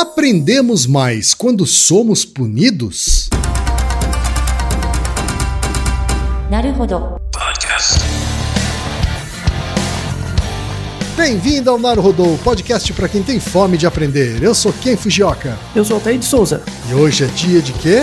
Aprendemos mais quando somos punidos? Bem-vindo ao Naruhodô, podcast para quem tem fome de aprender. Eu sou Ken Fujioka. Eu sou Altair de Souza. E hoje é dia de quê?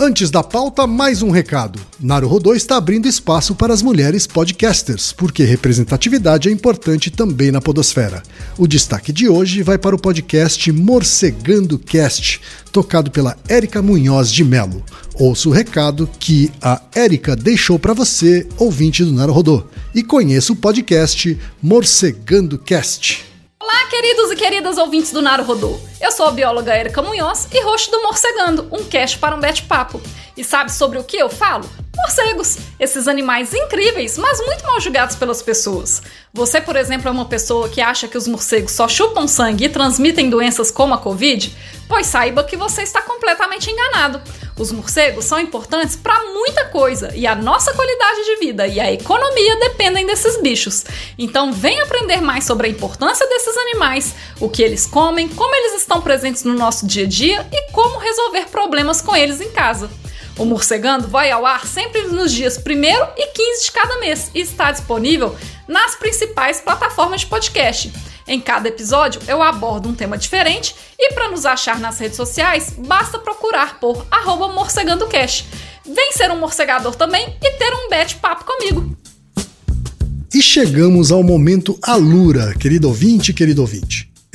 Antes da pauta, mais um recado. Naruhodô está abrindo espaço para as mulheres podcasters, porque representatividade é importante também na podosfera. O destaque de hoje vai para o podcast Morcegando Cast, tocado pela Érica Munhoz de Melo. Ouça o recado que a Érica deixou para você, ouvinte do Naruhodô, e conheça o podcast Morcegando Cast. Olá, queridos e queridas ouvintes do Naruhodô. Eu sou a bióloga Erika Munhoz e host do Morcegando, um cast para um bate-papo. E sabe sobre o que eu falo? Morcegos, esses animais incríveis, mas muito mal julgados pelas pessoas. Você, por exemplo, é uma pessoa que acha que os morcegos só chupam sangue e transmitem doenças como a Covid? Pois saiba que você está completamente enganado. Os morcegos são importantes para muita coisa e a nossa qualidade de vida e a economia dependem desses bichos. Então, vem aprender mais sobre a importância desses animais, o que eles comem, como eles estão presentes no nosso dia a dia e como resolver problemas com eles em casa. O Morcegando vai ao ar sempre nos dias 1 e 15 de cada mês e está disponível nas principais plataformas de podcast. Em cada episódio eu abordo um tema diferente e para nos achar nas redes sociais basta procurar por morcegandocast. Vem ser um morcegador também e ter um bate-papo comigo. E chegamos ao momento Alura, querido ouvinte, querido ouvinte.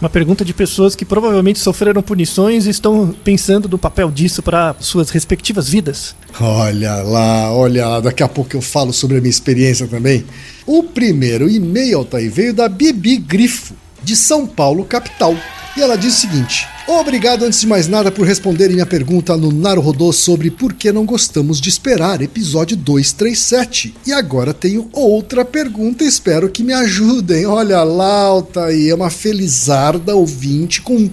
Uma pergunta de pessoas que provavelmente sofreram punições e estão pensando no papel disso para suas respectivas vidas. Olha lá, olha lá, daqui a pouco eu falo sobre a minha experiência também. O primeiro e-mail, Altair, veio da Bibi Grifo, de São Paulo, capital. E ela diz o seguinte: Obrigado, antes de mais nada, por responderem minha pergunta no Naruhodô sobre por que não gostamos de esperar, episódio 237. E agora tenho outra pergunta, espero que me ajudem. Olha lá, Altair, é uma felizarda ouvinte com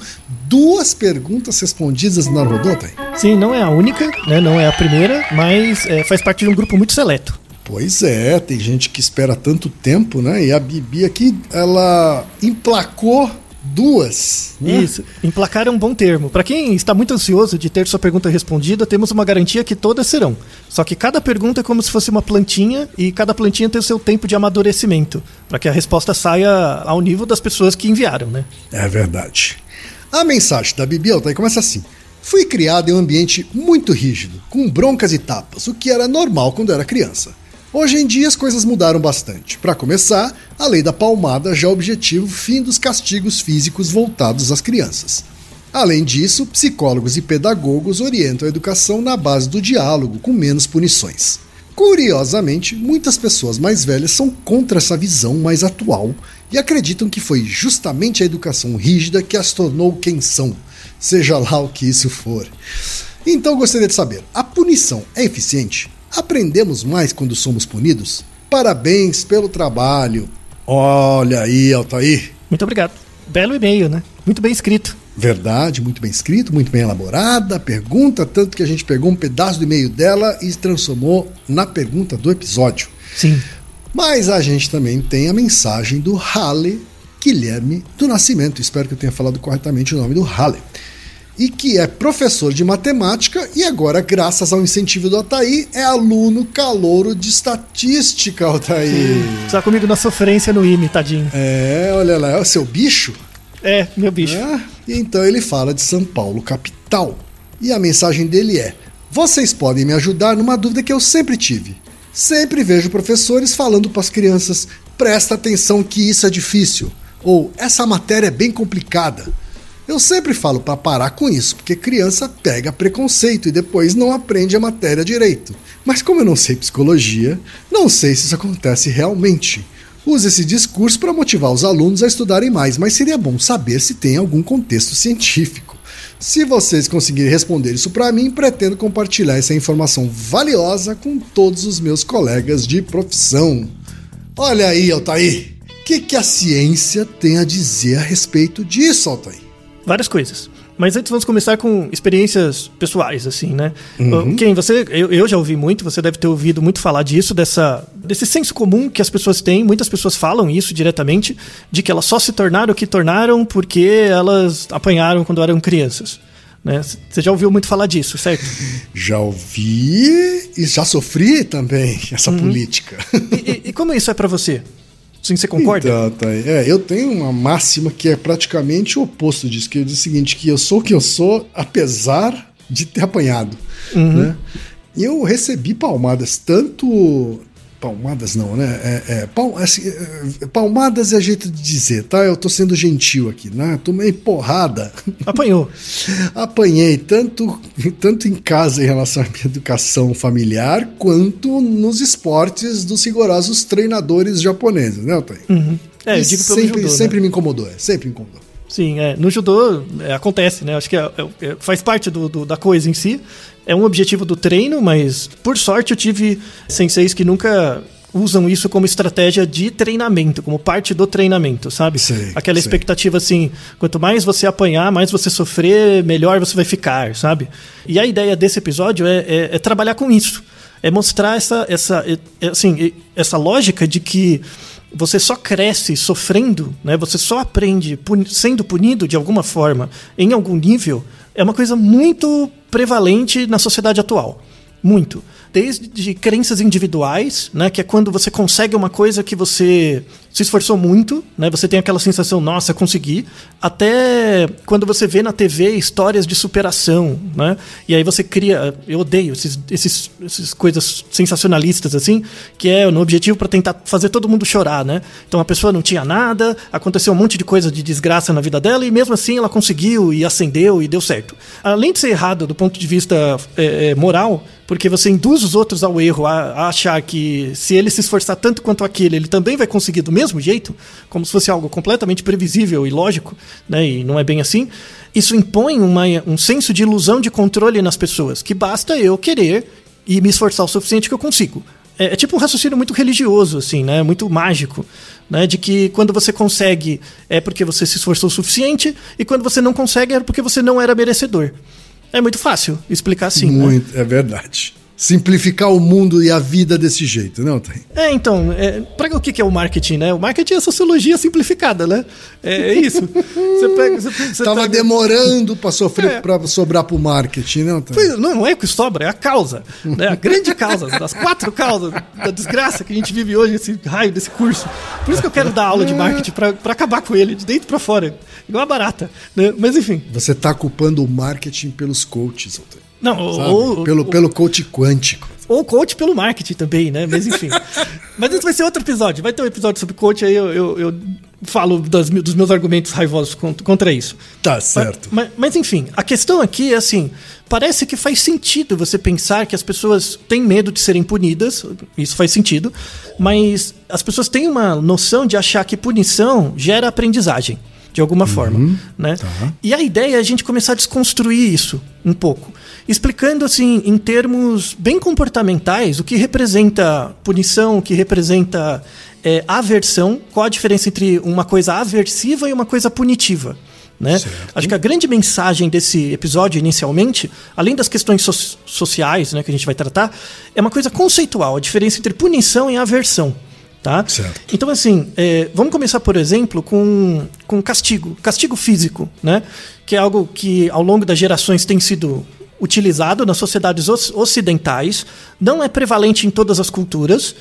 duas perguntas respondidas no Naruhodô, Altair. Sim, não é a única, né? Não é a primeira, mas é, faz parte de um grupo muito seleto. Pois é, tem gente que espera tanto tempo, né? E a Bibi aqui, ela emplacou duas. Né? Isso, emplacar é um bom termo. Para quem está muito ansioso de ter sua pergunta respondida, temos uma garantia que todas serão. Só que cada pergunta é como se fosse uma plantinha e cada plantinha tem o seu tempo de amadurecimento, para que a resposta saia ao nível das pessoas que enviaram, né? É verdade. A mensagem da Bibi Altair começa assim. Fui criado em um ambiente muito rígido, com broncas e tapas, o que era normal quando era criança. Hoje em dia as coisas mudaram bastante. Para começar, a lei da palmada já objetiva o fim dos castigos físicos voltados às crianças. Além disso, psicólogos e pedagogos orientam a educação na base do diálogo, com menos punições. Curiosamente, muitas pessoas mais velhas são contra essa visão mais atual e acreditam que foi justamente a educação rígida que as tornou quem são, seja lá o que isso for. Então gostaria de saber: a punição é eficiente? Aprendemos mais quando somos punidos? Parabéns pelo trabalho. Olha aí, Altair. Muito obrigado. Belo e-mail, né? Muito bem escrito. Verdade, muito bem escrito, muito bem elaborada. A pergunta, tanto que a gente pegou um pedaço do e-mail dela e transformou na pergunta do episódio. Sim. Mas a gente também tem a mensagem do Halle Guilherme do Nascimento. Espero que eu tenha falado corretamente o nome do Halle e que é professor de matemática e agora, graças ao incentivo do Ataí, é aluno calouro de estatística, Altair. Está comigo na sofrência no IME, tadinho. É, olha lá, é o seu bicho? É, meu bicho. É, e então ele fala de São Paulo, capital. E a mensagem dele é: Vocês podem me ajudar numa dúvida que eu sempre tive. Sempre vejo professores falando para as crianças: presta atenção que isso é difícil. Ou essa matéria é bem complicada. Eu sempre falo para parar com isso, porque criança pega preconceito e depois não aprende a matéria direito. Mas como eu não sei psicologia, não sei se isso acontece realmente. Uso esse discurso para motivar os alunos a estudarem mais, mas seria bom saber se tem algum contexto científico. Se vocês conseguirem responder isso para mim, pretendo compartilhar essa informação valiosa com todos os meus colegas de profissão. Olha aí, Altair, o que, que a ciência tem a dizer a respeito disso, Altair? Várias coisas. Mas antes vamos começar com experiências pessoais, assim, né? Uhum. Quem você, eu, eu, já ouvi muito, você deve ter ouvido muito falar disso, dessa, desse senso comum que as pessoas têm. Muitas pessoas falam isso diretamente, de que elas só se tornaram o que tornaram porque elas apanharam quando eram crianças. Né? Você já ouviu muito falar disso, certo? Já ouvi e já sofri também essa uhum. política. E, e, e como isso é para você? Sim, você concorda? Então, tá. É, eu tenho uma máxima que é praticamente o oposto disso, que diz o seguinte, que eu sou o que eu sou, apesar de ter apanhado. Uhum. Né? E eu recebi palmadas tanto Palmadas não, né? É, é, pal, assim, é, palmadas é jeito de dizer, tá? Eu tô sendo gentil aqui, né? Tomei porrada. Apanhou. Apanhei, tanto, tanto em casa em relação à minha educação familiar, quanto nos esportes dos rigorosos treinadores japoneses, né, Otávio? Uhum. É, eu digo pelo sempre, judô, sempre né? me incomodou, é, sempre me incomodou. Sim, é. no judô é, acontece, né? Acho que é, é, faz parte do, do, da coisa em si. É um objetivo do treino, mas por sorte eu tive senseis que nunca usam isso como estratégia de treinamento, como parte do treinamento, sabe? Sei, Aquela sei. expectativa assim, quanto mais você apanhar, mais você sofrer, melhor você vai ficar, sabe? E a ideia desse episódio é, é, é trabalhar com isso, é mostrar essa, essa, é, assim, essa lógica de que você só cresce sofrendo, né? Você só aprende sendo punido de alguma forma, em algum nível, é uma coisa muito prevalente na sociedade atual. Muito desde crenças individuais, né, que é quando você consegue uma coisa que você se esforçou muito, né, você tem aquela sensação, nossa, consegui, até quando você vê na TV histórias de superação, né, e aí você cria, eu odeio esses, esses, esses coisas sensacionalistas assim, que é no objetivo para tentar fazer todo mundo chorar, né? Então a pessoa não tinha nada, aconteceu um monte de coisa de desgraça na vida dela e mesmo assim ela conseguiu e acendeu e deu certo. Além de ser errado do ponto de vista é, moral, porque você induz os outros ao erro, a, a, achar que se ele se esforçar tanto quanto aquele, ele também vai conseguir do mesmo mesmo jeito, como se fosse algo completamente previsível e lógico, né? E não é bem assim. Isso impõe uma, um senso de ilusão de controle nas pessoas, que basta eu querer e me esforçar o suficiente que eu consigo. É, é tipo um raciocínio muito religioso, assim, né? Muito mágico. Né, de que quando você consegue é porque você se esforçou o suficiente e quando você não consegue é porque você não era merecedor. É muito fácil explicar assim. Né? Muito, né? é verdade simplificar o mundo e a vida desse jeito, não tem? É, então, é, para o que é o marketing, né? O marketing é a sociologia simplificada, né? É, é isso. Você pega, você, você Tava pega... demorando para sofrer, é. para sobrar para o marketing, não? Tem? Não, não é o que sobra, é a causa, né? A grande causa, das quatro causas da desgraça que a gente vive hoje, esse raio desse curso. Por isso que eu quero dar aula de marketing para acabar com ele de dentro para fora, igual a barata, né? Mas enfim. Você está culpando o marketing pelos coaches, Altair. Não, ou, pelo, pelo coach quântico. Ou coach pelo marketing também, né? Mas enfim. Mas isso vai ser outro episódio. Vai ter um episódio sobre coach, aí eu, eu, eu falo das, dos meus argumentos raivosos contra, contra isso. Tá certo. Mas, mas, mas, enfim, a questão aqui é assim: parece que faz sentido você pensar que as pessoas têm medo de serem punidas, isso faz sentido, mas as pessoas têm uma noção de achar que punição gera aprendizagem de alguma uhum, forma, né? Tá. E a ideia é a gente começar a desconstruir isso um pouco explicando assim em termos bem comportamentais o que representa punição, o que representa é, aversão, qual a diferença entre uma coisa aversiva e uma coisa punitiva. Né? Acho que a grande mensagem desse episódio, inicialmente, além das questões so sociais né, que a gente vai tratar, é uma coisa conceitual, a diferença entre punição e aversão. Tá? Então, assim, é, vamos começar, por exemplo, com, com castigo, castigo físico, né? que é algo que ao longo das gerações tem sido utilizado nas sociedades ocidentais, não é prevalente em todas as culturas,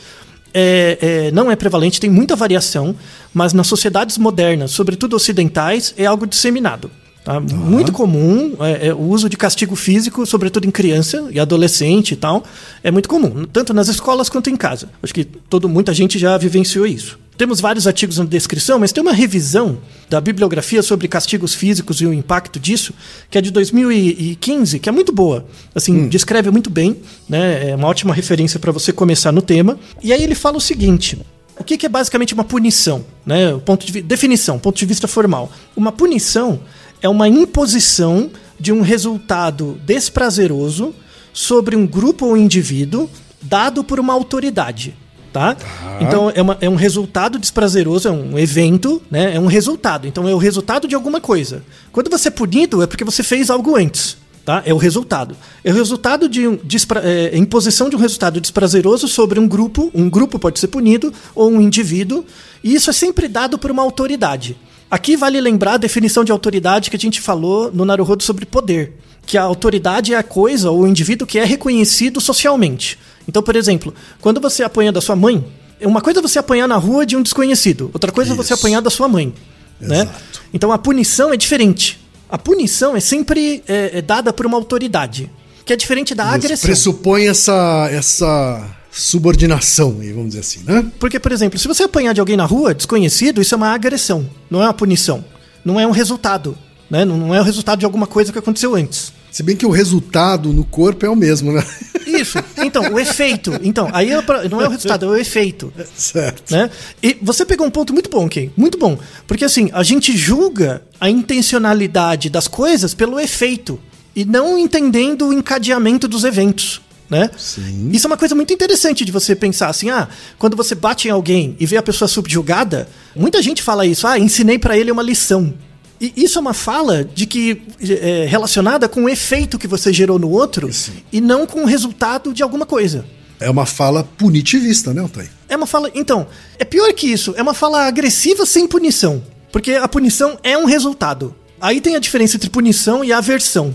é, é, não é prevalente, tem muita variação, mas nas sociedades modernas, sobretudo ocidentais, é algo disseminado. Tá? Uhum. Muito comum é, é, o uso de castigo físico, sobretudo em criança e adolescente e tal. É muito comum, tanto nas escolas quanto em casa. Acho que todo, muita gente já vivenciou isso. Temos vários artigos na descrição, mas tem uma revisão da bibliografia sobre castigos físicos e o impacto disso, que é de 2015, que é muito boa. Assim, hum. descreve muito bem, né? É uma ótima referência para você começar no tema. E aí ele fala o seguinte: o que, é basicamente uma punição? Né? O ponto de definição, ponto de vista formal. Uma punição é uma imposição de um resultado desprazeroso sobre um grupo ou indivíduo dado por uma autoridade tá? tá? Então é, uma, é, um resultado desprazeroso, é um evento, né? É um resultado. Então é o resultado de alguma coisa. Quando você é punido é porque você fez algo antes. Tá? É o resultado. É o resultado de um, despra, é, imposição de um resultado desprazeroso sobre um grupo. Um grupo pode ser punido ou um indivíduo. E isso é sempre dado por uma autoridade. Aqui vale lembrar a definição de autoridade que a gente falou no Naruhodo sobre poder. Que a autoridade é a coisa ou o indivíduo que é reconhecido socialmente. Então, por exemplo, quando você apanha da sua mãe, uma coisa é você apanhar na rua de um desconhecido, outra coisa Isso. é você apanhar da sua mãe. Né? Então a punição é diferente. A punição é sempre é, é dada por uma autoridade, que é diferente da Isso agressão. Pressupõe essa, essa subordinação, vamos dizer assim, né? Porque, por exemplo, se você apanhar de alguém na rua, desconhecido, isso é uma agressão, não é uma punição. Não é um resultado. Né? Não é o resultado de alguma coisa que aconteceu antes. Se bem que o resultado no corpo é o mesmo, né? Isso. Então, o efeito. Então, aí é pra, não é o resultado, é o efeito. Certo. Né? E você pegou um ponto muito bom, Ken. Muito bom. Porque assim, a gente julga a intencionalidade das coisas pelo efeito. E não entendendo o encadeamento dos eventos. Né? Sim. Isso é uma coisa muito interessante de você pensar assim, ah, quando você bate em alguém e vê a pessoa subjugada, muita gente fala isso, ah, ensinei para ele uma lição. E isso é uma fala de que é relacionada com o efeito que você gerou no outro Sim. e não com o resultado de alguma coisa. É uma fala punitivista, né, Otay? É uma fala. Então, é pior que isso. É uma fala agressiva sem punição. Porque a punição é um resultado. Aí tem a diferença entre punição e aversão.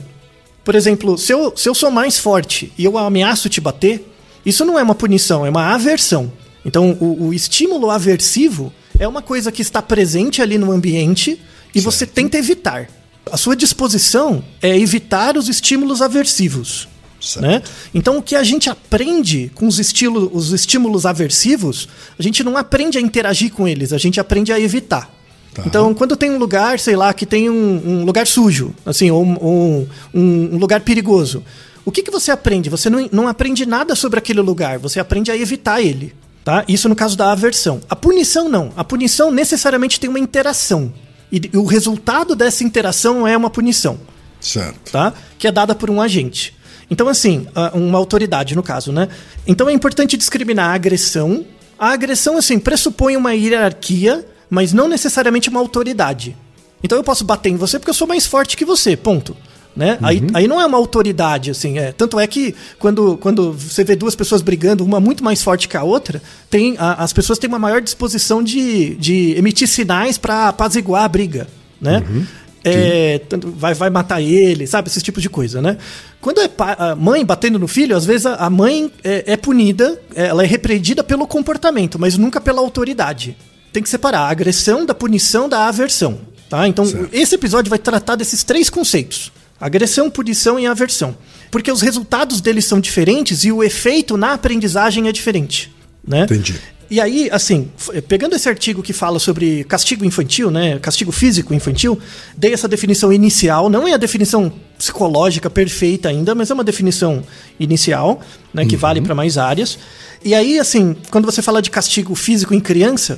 Por exemplo, se eu, se eu sou mais forte e eu ameaço te bater, isso não é uma punição, é uma aversão. Então, o, o estímulo aversivo é uma coisa que está presente ali no ambiente e certo. você tenta evitar. A sua disposição é evitar os estímulos aversivos. Né? Então, o que a gente aprende com os, estilo, os estímulos aversivos, a gente não aprende a interagir com eles, a gente aprende a evitar. Tá. Então, quando tem um lugar, sei lá, que tem um, um lugar sujo, assim, ou, ou um, um, lugar perigoso, o que, que você aprende? Você não, não aprende nada sobre aquele lugar, você aprende a evitar ele. Tá? Isso no caso da aversão. A punição não. A punição necessariamente tem uma interação. E o resultado dessa interação é uma punição. Certo. Tá? Que é dada por um agente. Então, assim, uma autoridade, no caso, né? Então é importante discriminar a agressão. A agressão, assim, pressupõe uma hierarquia, mas não necessariamente uma autoridade. Então eu posso bater em você porque eu sou mais forte que você, ponto. Né? Uhum. Aí, aí não é uma autoridade, assim. É. Tanto é que quando, quando você vê duas pessoas brigando, uma muito mais forte que a outra, tem, a, as pessoas têm uma maior disposição de, de emitir sinais para apaziguar a briga. Né? Uhum. É, vai, vai matar ele, sabe? Esse tipo de coisa, né? Quando é a mãe batendo no filho, às vezes a mãe é, é punida, ela é repreendida pelo comportamento, mas nunca pela autoridade. Tem que separar a agressão da punição da aversão. Tá? Então, certo. esse episódio vai tratar desses três conceitos: agressão, punição e aversão. Porque os resultados deles são diferentes e o efeito na aprendizagem é diferente. Né? Entendi. E aí, assim, pegando esse artigo que fala sobre castigo infantil, né, castigo físico infantil, dei essa definição inicial, não é a definição psicológica perfeita ainda, mas é uma definição inicial, né, que uhum. vale para mais áreas. E aí, assim, quando você fala de castigo físico em criança,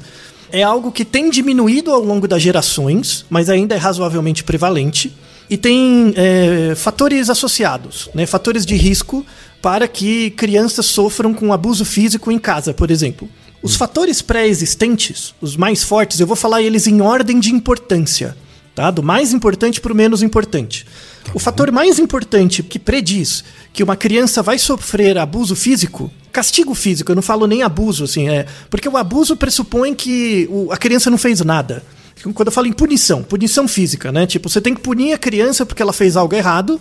é algo que tem diminuído ao longo das gerações, mas ainda é razoavelmente prevalente. E tem é, fatores associados, né, fatores de risco para que crianças sofram com abuso físico em casa, por exemplo. Os fatores pré-existentes, os mais fortes, eu vou falar eles em ordem de importância, tá? Do mais importante para o menos importante. Tá o fator mais importante que prediz que uma criança vai sofrer abuso físico, castigo físico, eu não falo nem abuso, assim, é. Porque o abuso pressupõe que a criança não fez nada. Quando eu falo em punição, punição física, né? Tipo, você tem que punir a criança porque ela fez algo errado.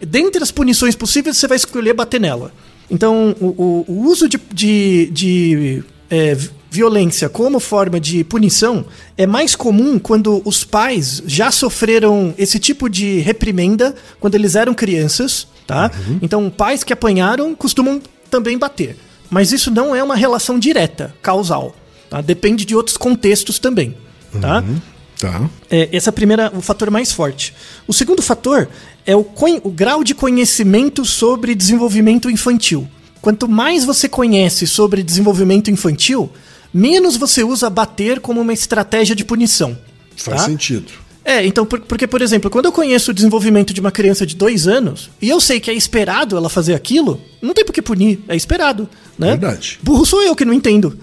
Dentre as punições possíveis, você vai escolher bater nela. Então, o, o, o uso de, de, de é, violência como forma de punição é mais comum quando os pais já sofreram esse tipo de reprimenda quando eles eram crianças, tá? Uhum. Então, pais que apanharam costumam também bater. Mas isso não é uma relação direta, causal. Tá? Depende de outros contextos também. Tá? Uhum. Tá. É, esse é primeira, o fator mais forte. O segundo fator é o, o grau de conhecimento sobre desenvolvimento infantil. Quanto mais você conhece sobre desenvolvimento infantil, menos você usa bater como uma estratégia de punição. Faz tá? sentido. É, então, porque, por exemplo, quando eu conheço o desenvolvimento de uma criança de dois anos e eu sei que é esperado ela fazer aquilo, não tem por que punir, é esperado. Né? Verdade. Burro sou eu que não entendo.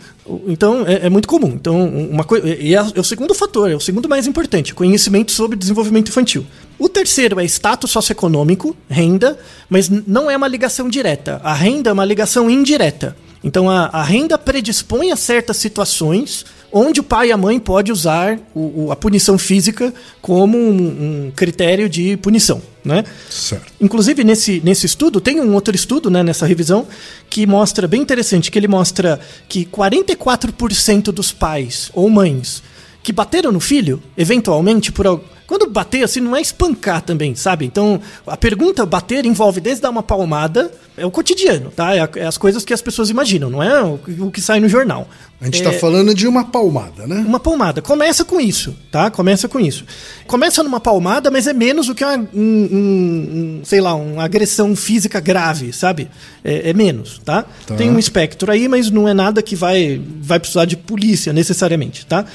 Então, é, é muito comum. Então, uma coisa. E é, é o segundo fator, é o segundo mais importante: conhecimento sobre desenvolvimento infantil. O terceiro é status socioeconômico, renda, mas não é uma ligação direta. A renda é uma ligação indireta. Então a, a renda predispõe a certas situações onde o pai e a mãe pode usar o, o, a punição física como um, um, critério de punição, né? Certo. Inclusive nesse, nesse estudo tem um outro estudo, né, nessa revisão que mostra bem interessante que ele mostra que 44% dos pais ou mães que bateram no filho, eventualmente por quando bater, assim, não é espancar também, sabe? Então, a pergunta bater envolve desde dar uma palmada, é o cotidiano, tá? É, é as coisas que as pessoas imaginam, não é o, o que sai no jornal. A gente está é, falando de uma palmada, né? Uma palmada. Começa com isso, tá? Começa com isso. Começa numa palmada, mas é menos do que uma, um, um, um sei lá, uma agressão física grave, sabe? É, é menos, tá? tá? Tem um espectro aí, mas não é nada que vai, vai precisar de polícia necessariamente, tá?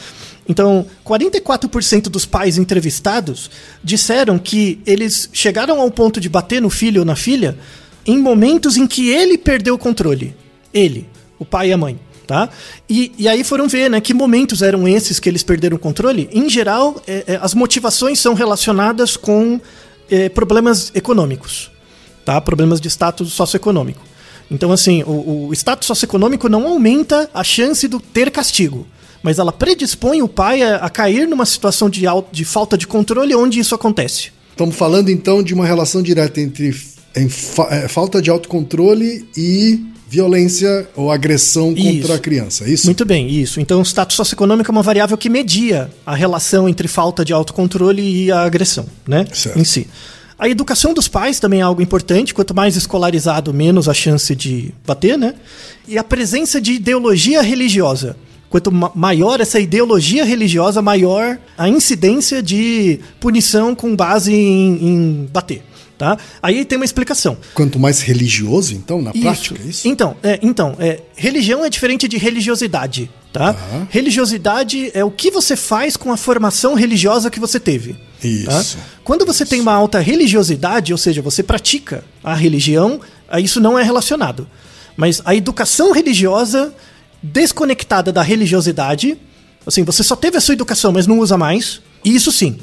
Então, 44% dos pais entrevistados disseram que eles chegaram ao ponto de bater no filho ou na filha em momentos em que ele perdeu o controle. Ele, o pai e a mãe. Tá? E, e aí foram ver né, que momentos eram esses que eles perderam o controle. Em geral, é, é, as motivações são relacionadas com é, problemas econômicos, tá? problemas de status socioeconômico. Então, assim, o, o status socioeconômico não aumenta a chance de ter castigo mas ela predispõe o pai a, a cair numa situação de, de falta de controle onde isso acontece. Estamos falando então de uma relação direta entre em, fa é, falta de autocontrole e violência ou agressão contra isso. a criança, é isso? Muito bem, isso. Então, o status socioeconômico é uma variável que media a relação entre falta de autocontrole e a agressão, né? Certo. Em si. A educação dos pais também é algo importante. Quanto mais escolarizado, menos a chance de bater, né? E a presença de ideologia religiosa. Quanto maior essa ideologia religiosa, maior a incidência de punição com base em, em bater. Tá? Aí tem uma explicação. Quanto mais religioso, então, na prática, é isso? Então, é, então é, religião é diferente de religiosidade, tá? Tá. Religiosidade é o que você faz com a formação religiosa que você teve. tá? Isso. Quando você tem uma alta religiosidade, ou seja, você pratica a religião, isso não é relacionado. Mas a educação religiosa desconectada da religiosidade, assim, você só teve a sua educação, mas não usa mais, e isso sim.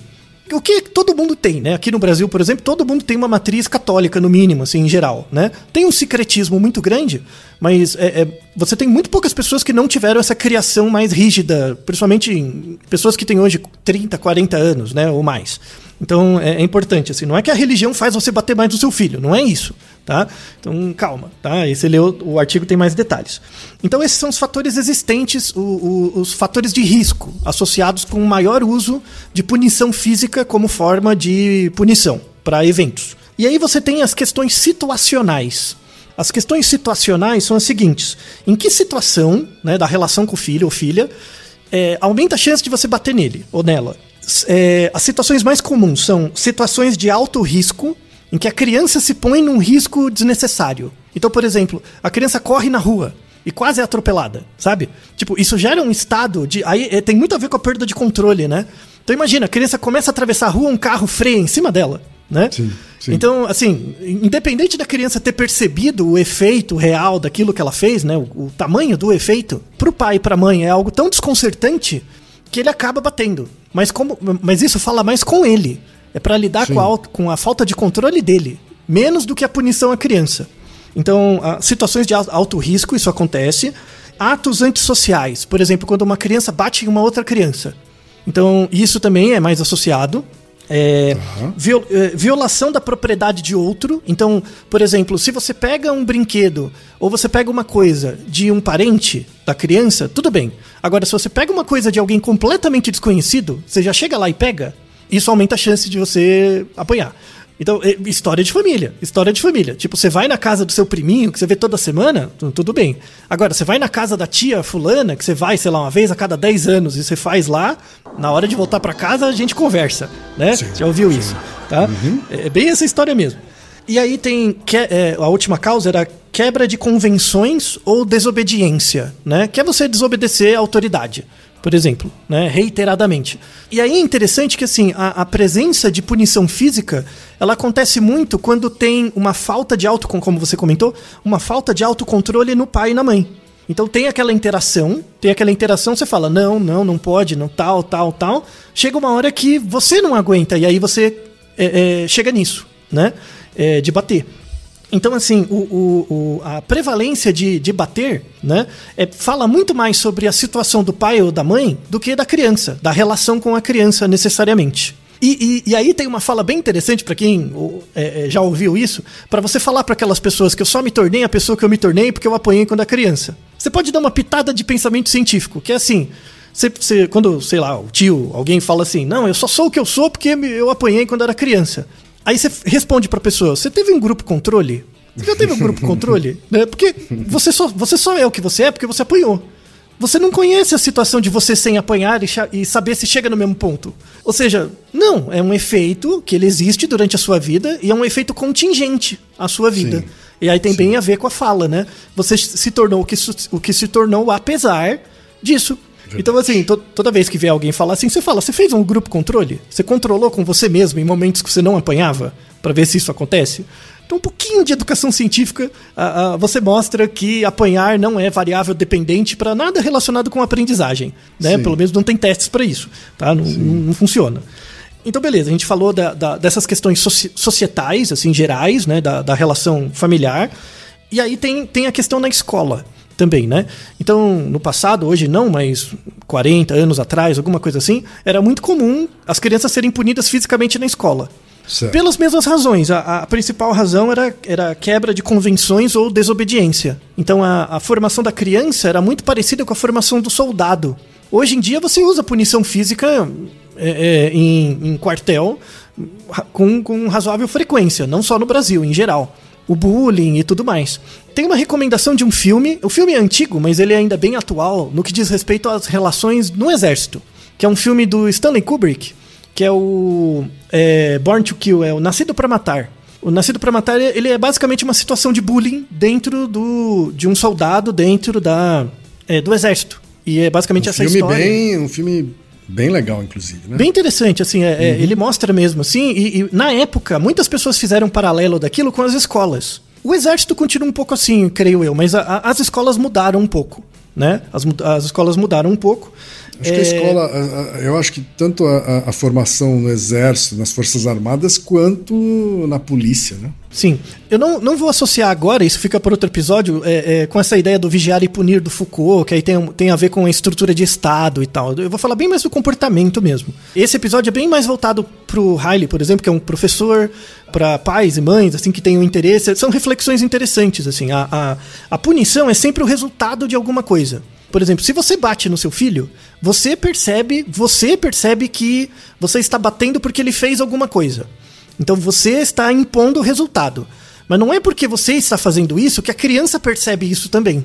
O que todo mundo tem, né? Aqui no Brasil, por exemplo, todo mundo tem uma matriz católica, no mínimo, assim, em geral, né? Tem um secretismo muito grande, mas é, é, você tem muito poucas pessoas que não tiveram essa criação mais rígida, principalmente pessoas que têm hoje 30, 40 anos, né? Ou mais. Então é, é importante, assim, não é que a religião faz você bater mais no seu filho, não é isso, tá? Então calma, tá? Esse leu, o artigo tem mais detalhes. Então esses são os fatores existentes, o- o- os fatores de risco associados com o maior uso de punição física como forma de punição para eventos. E aí você tem as questões situacionais. As questões situacionais são as seguintes: em que situação, né, da relação com o filho ou filha, é, aumenta a chance de você bater nele ou nela. É, as situações mais comuns são situações de alto risco, em que a criança se põe num risco desnecessário. Então, por exemplo, a criança corre na rua e quase é atropelada, sabe? Tipo, isso gera um estado de. Aí é, tem muito a ver com a perda de controle, né? Então imagina, a criança começa a atravessar a rua, um carro freia em cima dela, né? Sim, sim. Então, assim, independente da criança ter percebido o efeito real daquilo que ela fez, né, o, o tamanho do efeito, pro pai e pra mãe é algo tão desconcertante que ele acaba batendo. Mas como, mas isso fala mais com ele. É pra lidar com a, com a falta de controle dele, menos do que a punição à criança. Então, situações de al- alto risco, isso acontece. Atos antissociais, por exemplo, quando uma criança bate em uma outra criança. Então, isso também é mais associado. É, viol- eh, violação da propriedade de outro. Então, por exemplo, se você pega um brinquedo ou você pega uma coisa de um parente da criança, tudo bem. Agora, se você pega uma coisa de alguém completamente desconhecido, você já chega lá e pega, isso aumenta a chance de você apanhar. Então, é, história de família. História de família. Tipo, você vai na casa do seu priminho, que você vê toda semana, tu- tudo bem. Agora, você vai na casa da tia fulana, que você vai, sei lá, uma vez a cada 10 anos, e você faz lá, na hora de voltar pra casa, a gente conversa, né? Sim, Já ouviu isso, tá? É é bem essa história mesmo. E aí tem, que, é, a última causa era quebra de convenções ou desobediência, né? Que é você desobedecer a autoridade por exemplo, né, reiteradamente. E aí é interessante que assim, a, a presença de punição física, ela acontece muito quando tem uma falta de auto, como você comentou, uma falta de autocontrole no pai e na mãe. Então tem aquela interação, tem aquela interação, você fala, não, não, não pode, não tal, tal, tal. Chega uma hora que você não aguenta, e aí você é, é, chega nisso, né? É, de bater. Então, assim, o, o- o- a prevalência de, de bater, né, é, fala muito mais sobre a situação do pai ou da mãe do que da criança, da relação com a criança necessariamente. E, e- e aí tem uma fala bem interessante para quem é, é, já ouviu isso, para você falar para aquelas pessoas que eu só me tornei a pessoa que eu me tornei porque eu apanhei quando era criança. Você pode dar uma pitada de pensamento científico, que é assim, você, você- quando, sei lá, o tio, alguém fala assim, não, eu só sou o que eu sou porque eu apanhei quando era criança. Aí você responde pra pessoa: Você teve um grupo controle? Você já teve um grupo controle? Né? Porque você só, você só é o que você é porque você apanhou. Você não conhece a situação de você sem apanhar e, e saber se chega no mesmo ponto. Ou seja, não, é um efeito que ele existe durante a sua vida e é um efeito contingente à sua vida. Sim. E aí tem bem a ver com a fala, né? Você se tornou o que, o que se tornou apesar disso. Então, assim, to- toda vez que vê alguém falar assim, você fala, você fez um grupo controle? Você controlou com você mesmo em momentos que você não apanhava? Pra ver se isso acontece? Então, um pouquinho de educação científica, ah, ah, você mostra que apanhar não é variável dependente para nada relacionado com aprendizagem. Né? Sim. Pelo menos não tem testes para isso. Tá? Não, não- não funciona. Então, beleza, a gente falou da- da- dessas questões soci- societais, assim, gerais, né? Da, da relação familiar. E aí tem, tem a questão na escola também, né? Então, no passado, hoje não, mas 40 anos atrás, alguma coisa assim, era muito comum as crianças serem punidas fisicamente na escola. Certo. Pelas mesmas razões. A, a principal razão era, era quebra de convenções ou desobediência. Então a, a formação da criança era muito parecida com a formação do soldado. Hoje em dia você usa punição física é, é, em, em quartel com, com razoável frequência, não só no Brasil, em geral. O bullying e tudo mais. Tem uma recomendação de um filme. O filme é antigo, mas ele é ainda bem atual no que diz respeito às relações no exército. Que é um filme do Stanley Kubrick, que é o é, Born to Kill, é o Nascido para Matar. O Nascido para Matar, ele é basicamente uma situação de bullying dentro do, de um soldado dentro da, é, do exército. E é basicamente um essa filme história. Bem, um filme bem legal, inclusive, né? Bem interessante, assim, é, é, ele mostra mesmo, assim, e, e na época, muitas pessoas fizeram um paralelo daquilo com as escolas. O exército continua um pouco assim, creio eu, mas a- a- as escolas mudaram um pouco, né? As, as escolas mudaram um pouco. Acho que a É, escola, eu acho que tanto a, a- formação no exército, nas forças armadas, quanto na polícia, né? Sim. Eu não, não vou associar agora, isso fica para outro episódio, é, é, com essa ideia do vigiar e punir do Foucault, que aí tem, tem a ver com a estrutura de Estado e tal. Eu vou falar bem mais do comportamento mesmo. Esse episódio é bem mais voltado pro Riley, por exemplo, que é um professor, para pais e mães, assim, que tenham interesse. São reflexões interessantes, assim. A, a, a punição é sempre o resultado de alguma coisa. Por exemplo, se você bate no seu filho, você percebe, você percebe que você está batendo porque ele fez alguma coisa. Então você está impondo o resultado. Mas não é porque você está fazendo isso que a criança percebe isso também.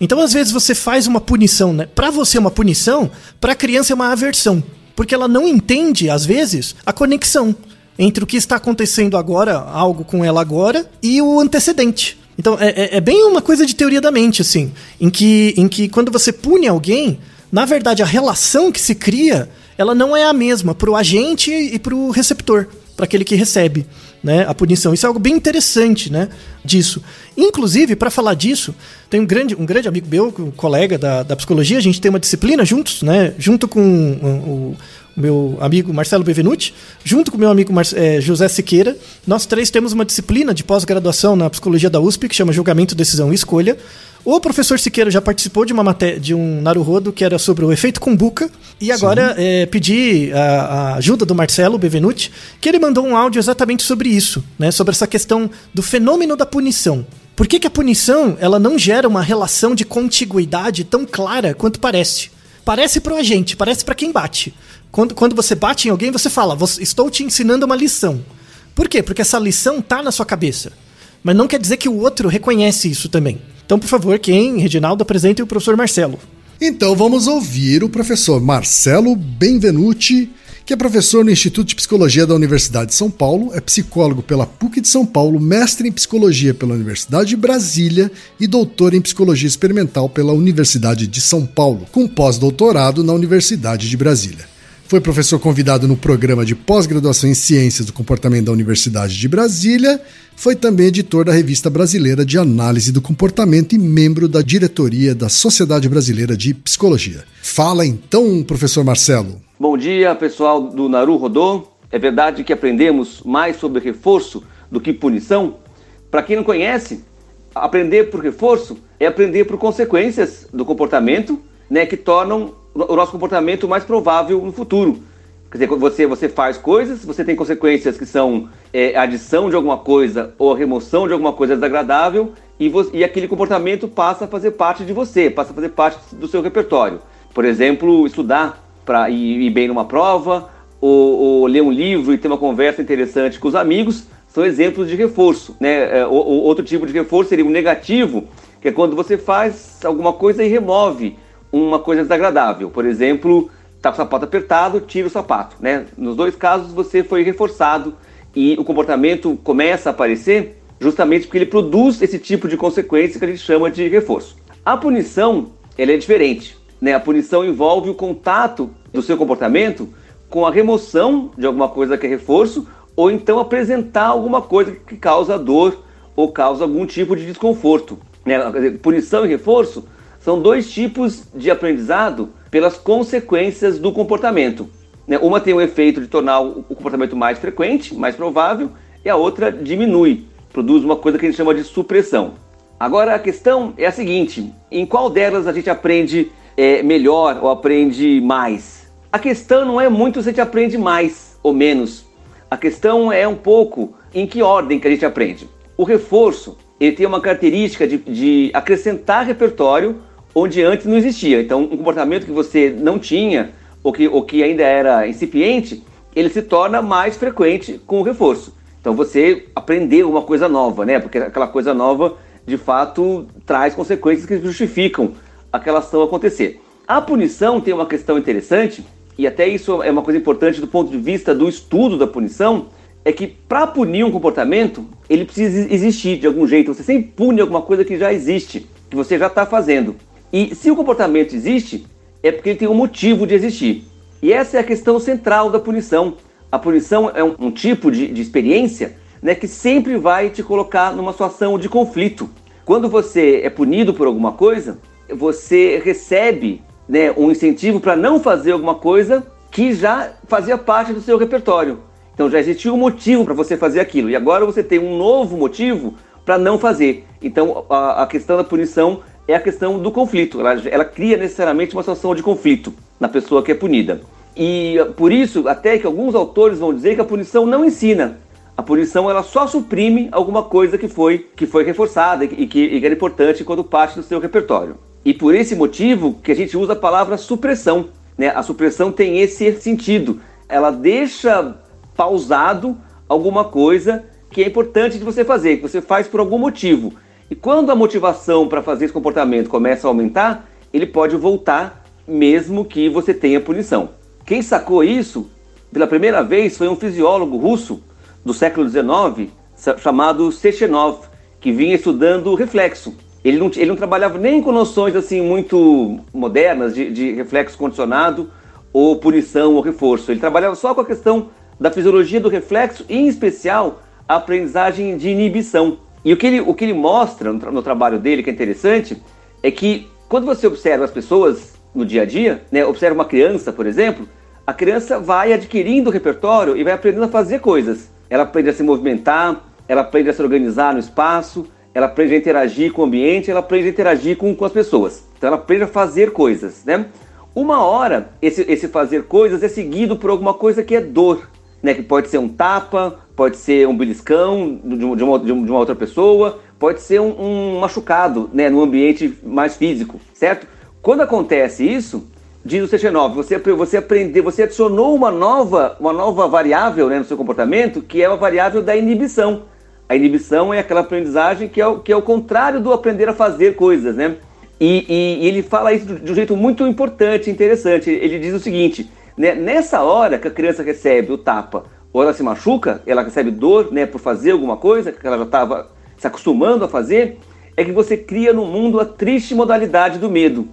Então às vezes você faz uma punição, né? Para você é uma punição, para a criança é uma aversão, porque ela não entende às vezes a conexão entre o que está acontecendo agora, algo com ela agora, e o antecedente. Então é, é- é bem uma coisa de teoria da mente, assim, em que, em que quando você pune alguém, na verdade a relação que se cria, ela não é a mesma para o agente e para o receptor, para aquele que recebe né, a punição. Isso é algo bem interessante né, disso. Inclusive, para falar disso, tem um grande, um grande amigo meu, um colega da, da psicologia, a gente tem uma disciplina juntos, né, junto com o, meu amigo Marcelo Bevenuti, junto com o meu amigo Mar- eh, José Siqueira, nós três temos uma disciplina de pós-graduação na psicologia da USP que chama Julgamento, Decisão e Escolha. O professor Siqueira já participou de uma matéria de um Naruhodo que era sobre o efeito Kumbuka e agora eh, pedi a, a ajuda do Marcelo Bevenuti, que ele mandou um áudio exatamente sobre isso, né, sobre essa questão do fenômeno da punição. Por que, que a punição ela não gera uma relação de contiguidade tão clara quanto parece? Parece pro agente, parece para quem bate. Quando, quando você bate em alguém, você fala, "Você- estou te ensinando uma lição. Por quê? Porque essa lição tá na sua cabeça. Mas não quer dizer que o outro reconhece isso também. Então, por favor, quem, Reginaldo, apresente o professor Marcelo. Então vamos ouvir o professor Marcelo Benvenuti, que é professor no Instituto de Psicologia da Universidade de São Paulo, é psicólogo pela PUC de São Paulo, mestre em psicologia pela Universidade de Brasília e doutor em psicologia experimental pela Universidade de São Paulo, com pós-doutorado na Universidade de Brasília. Foi professor convidado no programa de pós-graduação em Ciências do Comportamento da Universidade de Brasília. Foi também editor da Revista Brasileira de Análise do Comportamento e membro da diretoria da Sociedade Brasileira de Psicologia. Fala então, professor Marcelo. Bom dia, pessoal do Naru Rodô. É verdade que aprendemos mais sobre reforço do que punição? Para quem não conhece, aprender por reforço é aprender por consequências do comportamento, né, que tornam o nosso comportamento mais provável no futuro. Quer dizer, você, você faz coisas, você tem consequências que são é, adição de alguma coisa ou remoção de alguma coisa desagradável e, vo- e aquele comportamento passa a fazer parte de você, passa a fazer parte do seu repertório. Por exemplo, estudar para ir, ir bem numa prova, ou, ou ler um livro e ter uma conversa interessante com os amigos, são exemplos de reforço. Né? É, o- o- outro tipo de reforço seria o negativo, que é quando você faz alguma coisa e remove uma coisa desagradável. Por exemplo, tá com o sapato apertado, tira o sapato. Né? Nos dois casos você foi reforçado e o comportamento começa a aparecer justamente porque ele produz esse tipo de consequência que a gente chama de reforço. A punição ela é diferente. Né? A punição envolve o contato do seu comportamento com a remoção de alguma coisa que é reforço ou então apresentar alguma coisa que causa dor ou causa algum tipo de desconforto. Né? Punição e reforço são dois tipos de aprendizado pelas consequências do comportamento. né? Uma tem o efeito de tornar o comportamento mais frequente, mais provável, e a outra diminui, produz uma coisa que a gente chama de supressão. Agora a questão é a seguinte: em qual delas a gente aprende é, melhor ou aprende mais? A questão não é muito se a gente aprende mais ou menos. A questão é um pouco em que ordem que a gente aprende. O reforço ele tem uma característica de, de acrescentar repertório onde antes não existia. Então, um comportamento que você não tinha ou que, ou que ainda era incipiente, ele se torna mais frequente com o reforço. Então, você aprendeu uma coisa nova, né? Porque aquela coisa nova, de fato, traz consequências que justificam aquela ação acontecer. A punição tem uma questão interessante, e até isso é uma coisa importante do ponto de vista do estudo da punição, é que para punir um comportamento, ele precisa existir de algum jeito. Você sempre pune alguma coisa que já existe, que você já está fazendo. E se o comportamento existe, é porque ele tem um motivo de existir. E essa é a questão central da punição. A punição é um, um tipo de, de experiência né, que sempre vai te colocar numa situação de conflito. Quando você é punido por alguma coisa, você recebe né, um incentivo para não fazer alguma coisa que já fazia parte do seu repertório. Então já existia um motivo para você fazer aquilo e agora você tem um novo motivo para não fazer. Então a, a, questão da punição é a questão do conflito. Ela, ela cria necessariamente uma situação de conflito na pessoa que é punida. E por isso, até que alguns autores vão dizer que a punição não ensina. A punição ela só suprime alguma coisa que foi, que foi reforçada e que, e que era importante quando parte do seu repertório. E por esse motivo que a gente usa a palavra supressão. Né? A supressão tem esse sentido. Ela deixa pausado alguma coisa que é importante de você fazer, que você faz por algum motivo. E quando a motivação para fazer esse comportamento começa a aumentar, ele pode voltar mesmo que você tenha punição. Quem sacou isso pela primeira vez foi um fisiólogo russo do século XIX chamado Sechenov, que vinha estudando o reflexo. Ele não, ele não trabalhava nem com noções assim muito modernas de, de reflexo condicionado ou punição ou reforço. Ele trabalhava só com a questão da fisiologia do reflexo e, em especial, a aprendizagem de inibição. E o que ele, o que ele mostra no, no trabalho dele, que é interessante, é que quando você observa as pessoas no dia a dia, né, observa uma criança, por exemplo, a criança vai adquirindo o repertório e vai aprendendo a fazer coisas. Ela aprende a se movimentar, ela aprende a se organizar no espaço, ela aprende a interagir com o ambiente, ela aprende a interagir com, com as pessoas. Então ela aprende a fazer coisas, né? Uma hora, esse, esse fazer coisas é seguido por alguma coisa que é dor, né? Que pode ser um tapa, pode ser um beliscão de, uma, de uma, outra pessoa, pode ser um, um machucado, né? No ambiente mais físico, certo? Quando acontece isso, diz o CG9, você, você aprendeu, você adicionou uma nova, uma nova variável né, no seu comportamento, que é a variável da inibição. A inibição é aquela aprendizagem que é o, que é o contrário do aprender a fazer coisas, né? E, e, e ele fala isso de um jeito muito importante, interessante. Ele diz o seguinte: né, nessa hora que a criança recebe o tapa ou ela se machuca, ela recebe dor né, por fazer alguma coisa que ela já estava se acostumando a fazer, é que você cria no mundo a triste modalidade do medo.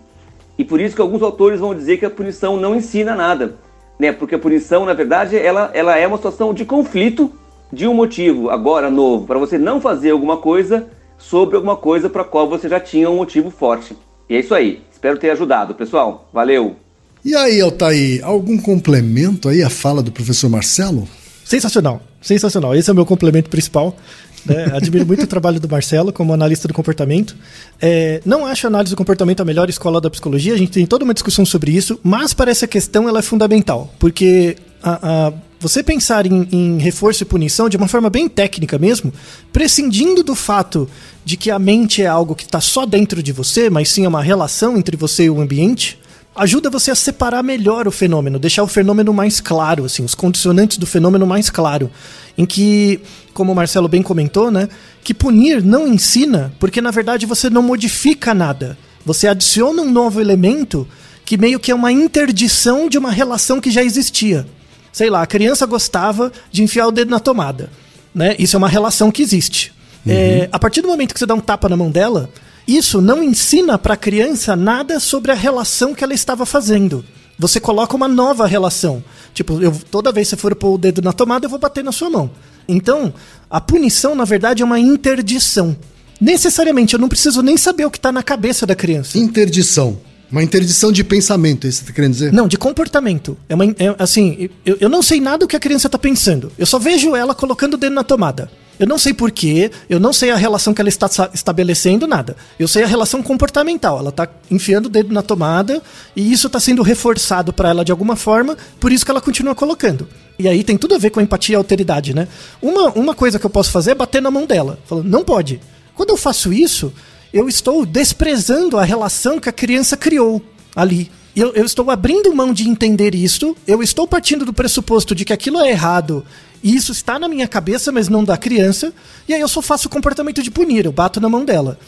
E por isso que alguns autores vão dizer que a punição não ensina nada, né? Porque a punição, na verdade, ela, ela é uma situação de conflito de um motivo agora novo para você não fazer alguma coisa sobre alguma coisa para qual você já tinha um motivo forte. E é isso aí. Espero ter ajudado, pessoal. Valeu. E aí, Altair, algum complemento aí à fala do professor Marcelo? Sensacional, sensacional. Esse é o meu complemento principal. Né? Admiro muito o trabalho do Marcelo como analista do comportamento. É, não acho a análise do comportamento a melhor escola da psicologia, a gente tem toda uma discussão sobre isso, mas para essa questão ela é fundamental, porque a, a, você pensar em, em, reforço e punição de uma forma bem técnica mesmo, prescindindo do fato de que a mente é algo que está só dentro de você, mas sim é uma relação entre você e o ambiente, ajuda você a separar melhor o fenômeno, deixar o fenômeno mais claro, assim, os condicionantes do fenômeno mais claro, em que, como o Marcelo bem comentou, né, que punir não ensina, porque na verdade você não modifica nada. Você adiciona um novo elemento que meio que é uma interdição de uma relação que já existia. Sei lá, a criança gostava de enfiar o dedo na tomada, né? Isso é uma relação que existe. Uhum. É, a partir do momento que você dá um tapa na mão dela, isso não ensina para a criança nada sobre a relação que ela estava fazendo. Você coloca uma nova relação. Tipo, eu, toda vez que você for pôr o dedo na tomada, eu vou bater na sua mão. Então, a punição, na verdade, é uma interdição. Necessariamente, eu não preciso nem saber o que está na cabeça da criança. Interdição. Uma interdição de pensamento, é isso que você está querendo dizer? Não, de comportamento. É uma, é, assim, eu, eu não sei nada do que a criança está pensando. Eu só vejo ela colocando o dedo na tomada. Eu não sei porquê, eu não sei a relação que ela está estabelecendo, nada. Eu sei a relação comportamental. Ela está enfiando o dedo na tomada e isso está sendo reforçado para ela de alguma forma, por isso que ela continua colocando. E aí tem tudo a ver com a empatia e alteridade, né? Uma, uma coisa que eu posso fazer é bater na mão dela. Falando, não pode. Quando eu faço isso, eu estou desprezando a relação que a criança criou ali. Eu, eu, estou abrindo mão de entender isso, eu estou partindo do pressuposto de que aquilo é errado e isso está na minha cabeça, mas não da criança. E aí eu só faço o comportamento de punir, eu bato na mão dela.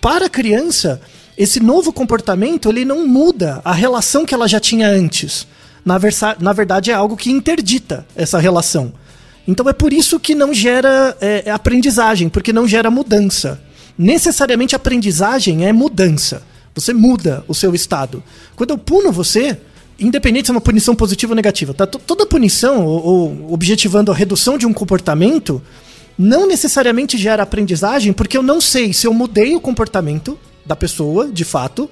Para a criança, esse novo comportamento ele não muda a relação que ela já tinha antes. Na, na verdade, é algo que interdita essa relação. Então é por isso que não gera é, aprendizagem, porque não gera mudança. Necessariamente aprendizagem é mudança. Você muda o seu estado. Quando eu puno você, independente se é uma punição positiva ou negativa, tá? toda punição ou, ou objetivando a redução de um comportamento não necessariamente gera aprendizagem, porque eu não sei se eu mudei o comportamento da pessoa, de fato,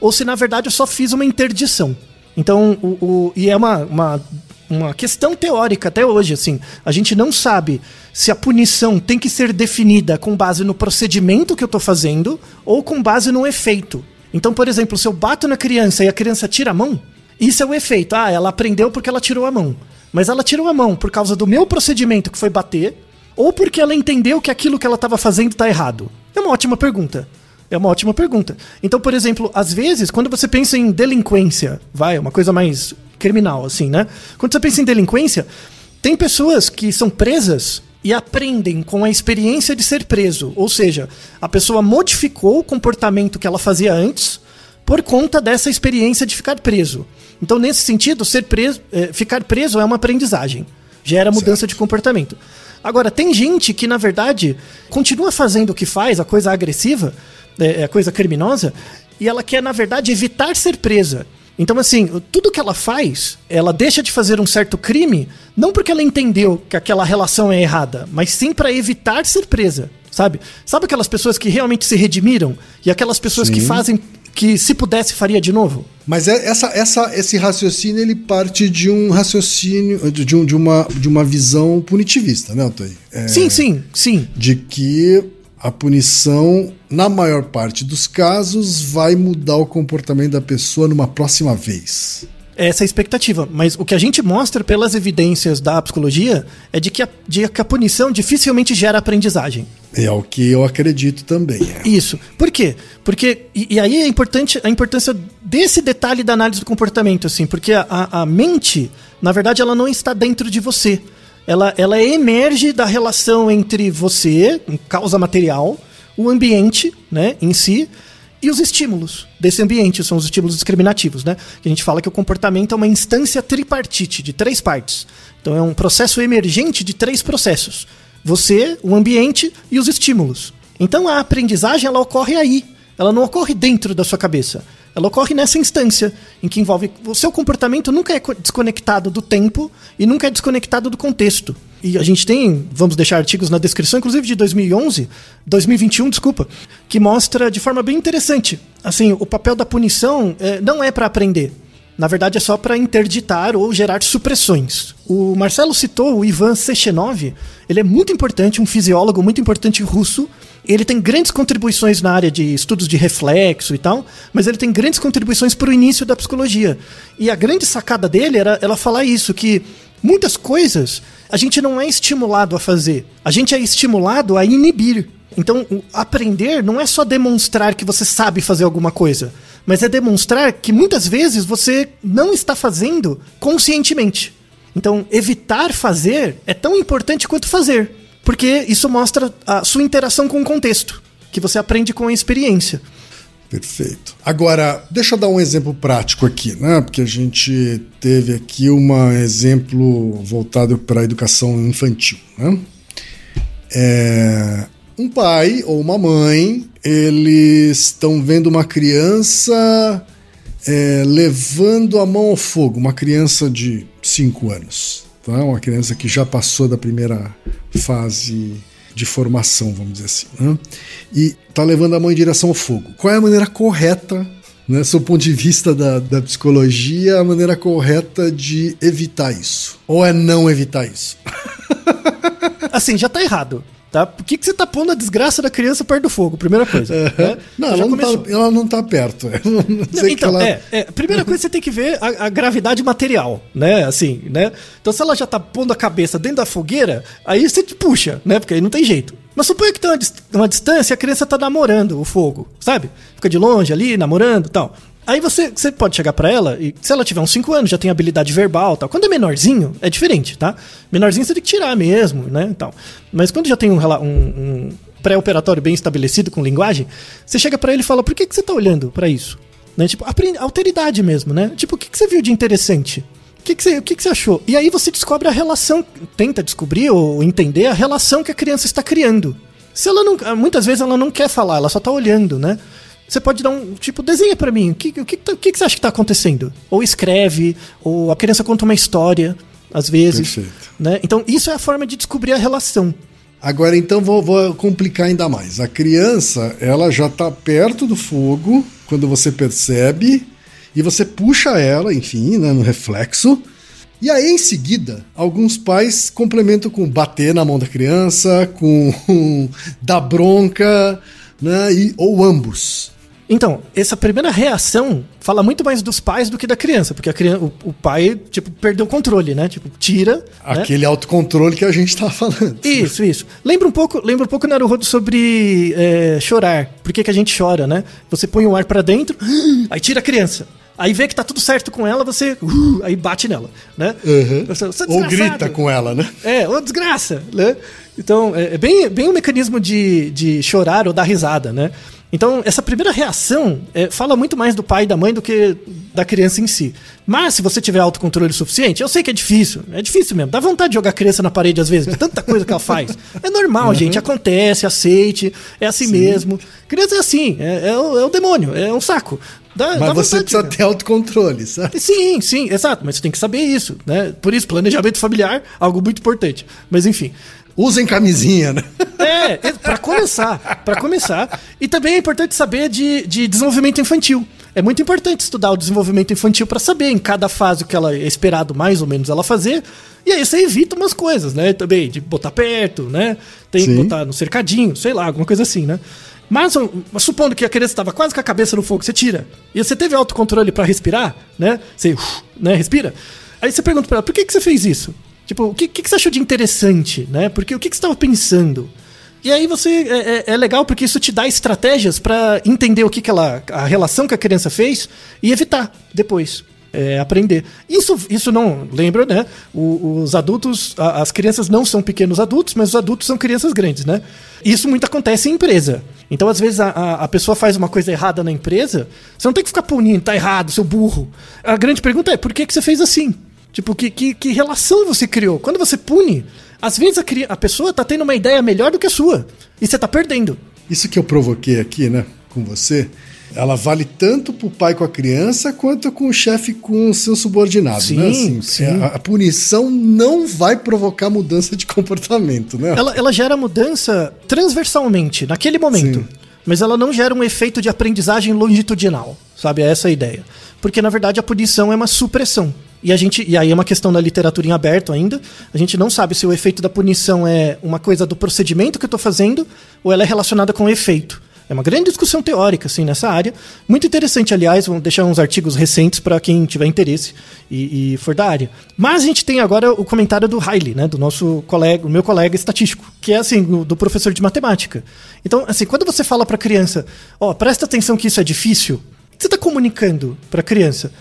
ou se na verdade eu só fiz uma interdição. Então, o, o, e é uma, uma, uma questão teórica até hoje, assim. A gente não sabe se a punição tem que ser definida com base no procedimento que eu estou fazendo ou com base no efeito. Então, por exemplo, se eu bato na criança e a criança tira a mão, isso é o efeito. Ah, ela aprendeu porque ela tirou a mão. Mas ela tirou a mão por causa do meu procedimento, que foi bater, ou porque ela entendeu que aquilo que ela estava fazendo está errado? É uma ótima pergunta. É uma ótima pergunta. Então, por exemplo, às vezes, quando você pensa em delinquência, vai, uma coisa mais criminal, assim, né? Quando você pensa em delinquência, tem pessoas que são presas e aprendem com a experiência de ser preso. Ou seja, a pessoa modificou o comportamento que ela fazia antes por conta dessa experiência de ficar preso. Então, nesse sentido, ser preso, é, ficar preso é uma aprendizagem. Gera mudança certo. de comportamento. Agora, tem gente que, na verdade, continua fazendo o que faz, a coisa agressiva, é, a coisa criminosa, e ela quer, na verdade, evitar ser presa. Então, assim, tudo que ela faz, ela deixa de fazer um certo crime, não porque ela entendeu que aquela relação é errada, mas sim para evitar ser presa, sabe? Sabe aquelas pessoas que realmente se redimiram e aquelas pessoas sim. que fazem que se pudesse faria de novo? Mas é, essa, essa, esse raciocínio ele parte de um raciocínio de, um, de, uma, de uma visão punitivista, né, Antônio? É, sim, sim, sim. De que a punição, na maior parte dos casos, vai mudar o comportamento da pessoa numa próxima vez. Essa expectativa. Mas o que a gente mostra pelas evidências da psicologia é de que a, de que a punição dificilmente gera aprendizagem. É o que eu acredito também. É. Isso. Por quê? Porque. E, e, aí é importante a importância desse detalhe da análise do comportamento, assim, porque a, a mente, na verdade, ela não está dentro de você ela, ela emerge da relação entre você, causa material, o ambiente né, em si e os estímulos desse ambiente, são os estímulos discriminativos, né? Que a gente fala que o comportamento é uma instância tripartite, de três partes. Então é um processo emergente de três processos: você, o ambiente e os estímulos. Então a aprendizagem ela ocorre aí, ela não ocorre dentro da sua cabeça. Ela ocorre nessa instância, em que envolve. O seu comportamento nunca é desconectado do tempo e nunca é desconectado do contexto. E a gente tem, vamos deixar artigos na descrição, inclusive de 2011, 2021, desculpa, que mostra de forma bem interessante. Assim, o papel da punição é, não é para aprender. Na verdade, é só para interditar ou gerar supressões. O Marcelo citou o Ivan Sechenov. Ele é muito importante, um fisiólogo muito importante russo ele tem grandes contribuições na área de estudos de reflexo e tal, mas ele tem grandes contribuições para o início da psicologia. E a grande sacada dele era ela falar isso, que muitas coisas a gente não é estimulado a fazer, a gente é estimulado a inibir. Então, aprender não é só demonstrar que você sabe fazer alguma coisa, mas é demonstrar que muitas vezes você não está fazendo conscientemente. Então, evitar fazer é tão importante quanto fazer porque isso mostra a sua interação com o contexto, que você aprende com a experiência. Perfeito. Agora, deixa eu dar um exemplo prático aqui, né? Porque a gente teve aqui um exemplo voltado para a educação infantil, né? É, um pai ou uma mãe, eles estão vendo uma criança é, levando a mão ao fogo, uma criança de 5 anos tá? uma criança que já passou da primeira fase de formação, vamos dizer assim, né? e está levando a mão em direção ao fogo. Qual é a maneira correta, né, do ponto de vista da, da psicologia, a maneira correta de evitar isso? Ou é não evitar isso? assim, já está errado. Tá? Por que, que você tá pondo a desgraça da criança perto do fogo? Primeira coisa. Né? Não, ela não, tá, ela não, tá, perto. Não, então, ela... é, é, primeira coisa você tem que ver a, a, gravidade material, né? Assim, né? Então, se ela já tá pondo a cabeça dentro da fogueira, aí você te puxa, né? Porque aí não tem jeito. Mas suponha que tem uma, uma distância e a criança tá namorando o fogo, sabe? Fica de longe ali, namorando e tal. Aí você, você pode chegar para ela e se ela tiver uns 5 anos, já tem habilidade verbal tal. Quando é menorzinho, é diferente, tá? Menorzinho você tem que tirar mesmo, né? Tal. Mas quando já tem um, um, um pré-operatório bem estabelecido com linguagem, você chega para ele e fala: por que, que você tá olhando para isso? Né? Tipo, alteridade mesmo, né? Tipo, o que, que você viu de interessante? que, que, você, o que, que você achou? E aí você descobre a relação, tenta descobrir ou entender a relação que a criança está criando. Se ela não, muitas vezes ela não quer falar, ela só está olhando, né? Você pode dar um tipo, desenha para mim, o que, o, que, o que você acha que está acontecendo? Ou escreve, ou a criança conta uma história, às vezes. Perfeito. Né? Então, isso é a forma de descobrir a relação. Agora, então, vou, vou complicar ainda mais. A criança, ela já está perto do fogo quando você percebe e você puxa ela, enfim, né, no reflexo. E aí, em seguida, alguns pais complementam com bater na mão da criança, com dar bronca, né, e, ou ambos. Então, essa primeira reação fala muito mais dos pais do que da criança, porque a criança, o, o pai, tipo, perdeu o controle, né? Tipo, tira. né? Aquele autocontrole que a gente tá falando. Isso, isso. Lembra um pouco, lembra um pouco Naruhodo sobre é, chorar. Por que, que a gente chora, né? Você põe o ar pra dentro, aí tira a criança. Aí vê que tá tudo certo com ela, você uh, aí bate nela, né? Uhum. Você, "Você é Ou desgraçado." grita com ela, né? É, ô desgraça, né? Então, é é bem, bem um mecanismo de, de chorar ou dar risada, né? Então, essa primeira reação é, fala muito mais do pai e da mãe do que da criança em si. Mas, se você tiver autocontrole suficiente, eu sei que é difícil, é difícil mesmo. Dá vontade de jogar a criança na parede às vezes, de tanta coisa que ela faz. É normal, gente, acontece, aceite, é assim mesmo. Criança é assim, é, é o, é o demônio, é um saco. Dá, Mas dá você vontade precisa ter autocontrole, sabe? Sim, sim, exato, mas você tem que saber isso, né? Por isso, planejamento familiar, algo muito importante. Mas enfim. Usem camisinha, né? É, é para começar, para começar. E também é importante saber de, de desenvolvimento infantil. É muito importante estudar o desenvolvimento infantil para saber em cada fase o que ela é esperado mais ou menos ela fazer. E aí você evita umas coisas, né? Também de botar perto, né? Tem que Sim. botar no cercadinho, sei lá, alguma coisa assim, né? Mas, mas supondo que a criança estava quase com a cabeça no fogo, você tira. E você teve autocontrole para respirar, né? Você uf, né, respira. Aí você pergunta para ela, por que, que você fez isso? Tipo, o que, que, você achou de interessante, né? Porque o que, que você estava pensando? E aí você é, é- é legal porque isso te dá estratégias para entender o que, que ela. a relação que a criança fez e evitar depois. é, aprender. Isso, isso não. Lembra, né? O- os adultos. a- as crianças não são pequenos adultos, mas os adultos são crianças grandes, né? Isso muito acontece em empresa. Então, às vezes, a, a- a pessoa faz uma coisa errada na empresa, você não tem que ficar punindo, tá errado, seu burro. A grande pergunta é: por que, que você fez assim? Tipo, que, que, que relação você criou? Quando você pune, às vezes a, a pessoa tá tendo uma ideia melhor do que a sua. E você tá perdendo. Isso que eu provoquei aqui, né, com você, ela vale tanto pro pai com a criança quanto com o chefe com o seu subordinado, Sim, né? Assim, sim. A, a punição não vai provocar mudança de comportamento, né? Ela, ela gera mudança transversalmente, naquele momento. Sim. Mas ela não gera um efeito de aprendizagem longitudinal, sabe? É essa a ideia. Porque, na verdade, a punição é uma supressão. E, a gente, e aí é uma questão da literatura em aberto ainda. A gente não sabe se o efeito da punição é uma coisa do procedimento que eu estou fazendo ou ela é relacionada com o efeito. É uma grande discussão teórica, assim, nessa área. Muito interessante, aliás, vamos deixar uns artigos recentes para quem tiver interesse e, e for da área. Mas a gente tem agora o comentário do Riley, né, do nosso colega, meu colega estatístico, que é assim, do, professor de matemática. Então, assim, quando você fala para a criança, ó, presta atenção que isso é difícil, o que você está comunicando para a criança?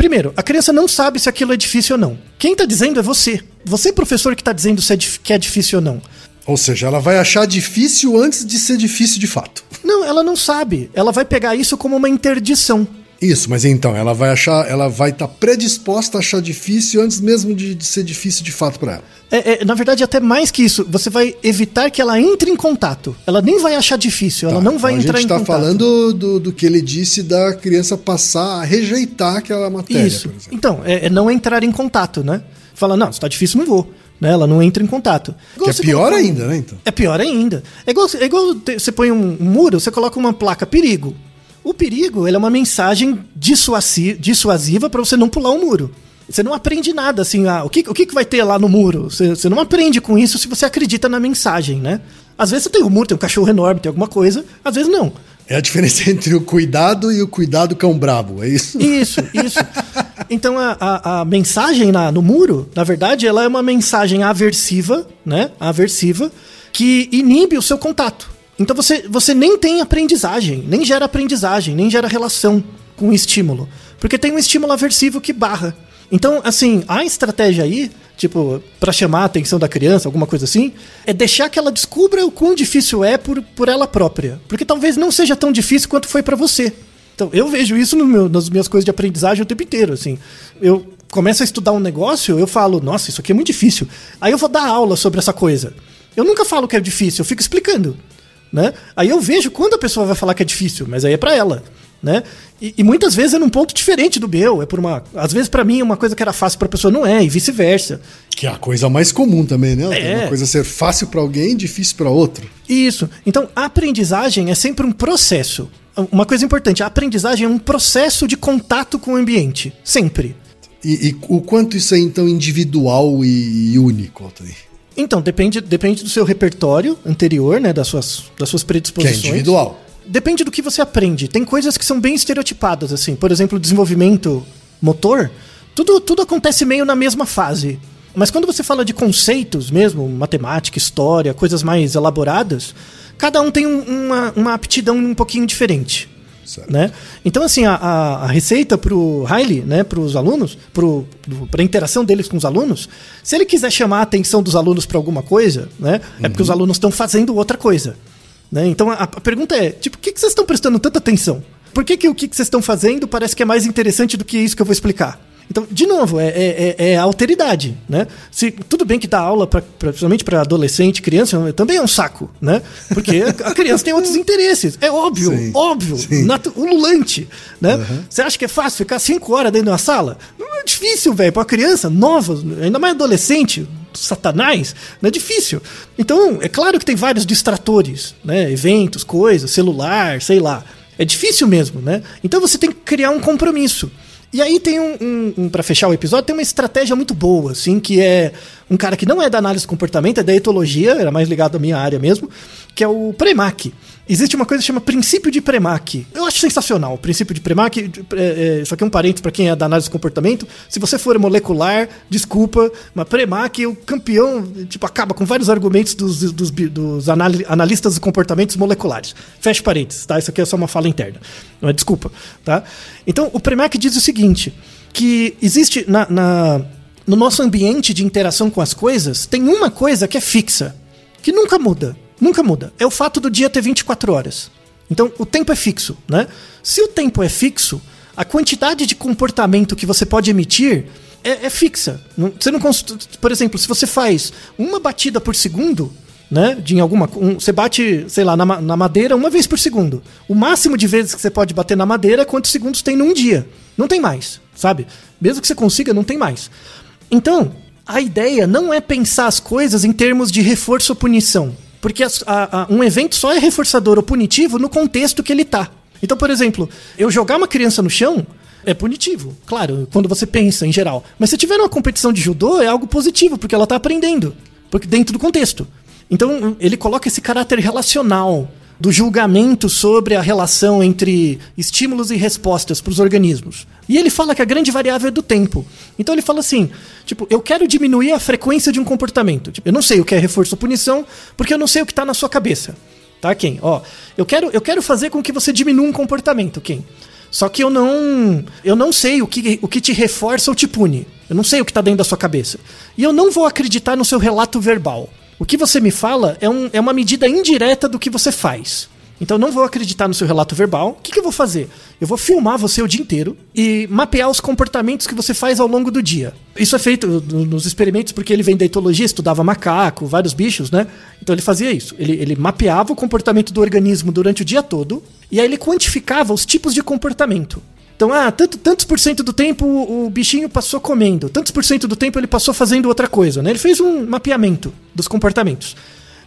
Primeiro, a criança não sabe se aquilo é difícil ou não. Quem está dizendo é você. Você, professor, que está dizendo se é que é difícil ou não. Ou seja, ela vai achar difícil antes de ser difícil de fato. Não, ela não sabe. Ela vai pegar isso como uma interdição. Isso, mas então, ela vai achar, ela vai estar predisposta a achar difícil antes mesmo de, de ser difícil de fato para ela. É, é, na verdade, até mais que isso, você vai evitar que ela entre em contato. Ela nem vai achar difícil, ela Tá, não vai então entrar A gente em tá contato. falando do, do que ele disse da criança passar a rejeitar aquela matéria, Isso. Então, é, é não entrar em contato, né? Fala, não, se tá difícil, não vou. Né? Ela não entra em contato. É pior ainda, né, então? É pior ainda. É igual, é igual te- você põe um muro, você coloca uma placa perigo. O perigo ele é uma mensagem dissuasi- dissuasiva para você não pular o muro. Você não aprende nada assim, ah, o, que, o que vai ter lá no muro? Você, você não aprende com isso se você acredita na mensagem, né? Às vezes você tem um muro, tem um cachorro enorme, tem alguma coisa, às vezes não. É a diferença entre o cuidado e o cuidado cão brabo, é isso? Isso, isso. Então a, a, a mensagem na- no muro, na verdade, ela é uma mensagem aversiva, né? Aversiva, que inibe o seu contato. Então você, você nem tem aprendizagem, nem gera aprendizagem, nem gera relação com o estímulo. Porque tem um estímulo aversivo que barra. Então, assim, a estratégia aí, tipo, para chamar a atenção da criança, alguma coisa assim, é deixar que ela descubra o quão difícil é por, por ela própria. Porque talvez não seja tão difícil quanto foi para você. Então, eu vejo isso no meu- nas minhas coisas de aprendizagem o tempo inteiro, assim. Eu começo a estudar um negócio, eu falo, nossa, isso aqui é muito difícil. Aí eu vou dar aula sobre essa coisa. Eu nunca falo que é difícil, eu fico explicando. Né? Aí eu vejo quando a pessoa vai falar que é difícil, mas aí é para ela. Né? E, e, muitas vezes é num ponto diferente do meu. É por uma. Às vezes, para mim, uma coisa que era fácil para a pessoa não é, e vice-versa. Que é a coisa mais comum também, né? É. Uma coisa ser fácil para alguém difícil para outro. Isso. Então, a aprendizagem é sempre um processo. Uma coisa importante: a aprendizagem é um processo de contato com o ambiente. Sempre. E, e o quanto isso é, então, individual e, único, Anthony? Então, depende, depende do seu repertório anterior, né? Das suas, das suas predisposições. Que é individual depende do que você aprende. Tem coisas que são bem estereotipadas, assim. Por exemplo, desenvolvimento motor, tudo, tudo acontece meio na mesma fase. Mas quando você fala de conceitos mesmo, matemática, história, coisas mais elaboradas, cada um tem um, uma, uma aptidão um pouquinho diferente. Né? Então, assim, a, a, a receita para o Riley, né, para os alunos, para a interação deles com os alunos, se ele quiser chamar a atenção dos alunos para alguma coisa, né, uhum. é porque os uhum. alunos estão fazendo outra coisa. Né? Então a, a, pergunta é: tipo, por que, que vocês estão prestando tanta atenção? Por que, que o que, que vocês estão fazendo parece que é mais interessante do que isso que eu vou explicar? Então, de novo, é, é, é, é alteridade, né? Se, tudo bem que dar aula, pra, pra, principalmente para adolescente, criança, também é um saco, né? Porque a criança tem outros interesses. É óbvio, sim, óbvio, ululante, né? Uhum. Você acha que é fácil ficar cinco horas dentro de uma sala? Não é difícil, velho. Para criança nova, ainda mais adolescente, satanás, não é difícil. Então, é claro que tem vários distratores, né? Eventos, coisas, celular, sei lá. É difícil mesmo, né? Então você tem que criar um compromisso. E aí tem um, um, um para fechar o episódio, tem uma estratégia muito boa, assim, que é um cara que não é da análise do comportamento, é da etologia, era mais ligado à minha área mesmo, que é o Premack. Existe uma coisa que chama princípio de Premack. Eu acho sensacional o princípio de Premack. É, é, isso aqui é um parênteses para quem é da análise do comportamento. Se você for molecular, desculpa, mas Premack é o campeão, tipo, acaba com vários argumentos dos, dos, dos analistas de comportamentos moleculares. Fecha parênteses, tá? Isso aqui é só uma fala interna. Não é desculpa, tá? Então, o Premack diz o seguinte, que existe na, na no nosso ambiente de interação com as coisas, tem uma coisa que é fixa, que nunca muda. Nunca muda. É o fato do dia ter 24 horas. Então, o tempo é fixo, né? Se o tempo é fixo, a quantidade de comportamento que você pode emitir é, é fixa. Você não por exemplo, se você faz uma batida por segundo, né? De alguma, um, você bate, sei lá, na, na, madeira uma vez por segundo. O máximo de vezes que você pode bater na madeira é quantos segundos tem num dia. Não tem mais, sabe? Mesmo que você consiga, não tem mais. Então, a ideia não é pensar as coisas em termos de reforço ou punição. Porque a, a, um evento só é reforçador ou punitivo no contexto que ele tá. Então, por exemplo, eu jogar uma criança no chão é punitivo, claro, quando você pensa em geral. Mas se tiver uma competição de judô, é algo positivo, porque ela tá aprendendo. Porque dentro do contexto. Então, ele coloca esse caráter relacional do julgamento sobre a relação entre estímulos e respostas para os organismos. E ele fala que a grande variável é do tempo. Então ele fala assim: tipo, eu quero diminuir a frequência de um comportamento. Tipo, eu não sei o que é reforço ou punição, porque eu não sei o que está na sua cabeça. Tá, quem? Ó, eu quero, eu quero fazer com que você diminua um comportamento, quem? Só que eu não, eu não sei o que, o que te reforça ou te pune. Eu não sei o que está dentro da sua cabeça. E eu não vou acreditar no seu relato verbal. O que você me fala é, um, é uma medida indireta do que você faz. Então não vou acreditar no seu relato verbal. O que, que, eu vou fazer? Eu vou filmar você o dia inteiro e mapear os comportamentos que você faz ao longo do dia. Isso é feito nos experimentos porque ele vem da etologia, estudava macaco, vários bichos, né? Então ele fazia isso. Ele, ele mapeava o comportamento do organismo durante o dia todo e aí ele quantificava os tipos de comportamento. Então, ah, tanto, tantos por cento do tempo o, bichinho passou comendo, tantos por cento do tempo ele passou fazendo outra coisa, né? Ele fez um mapeamento dos comportamentos.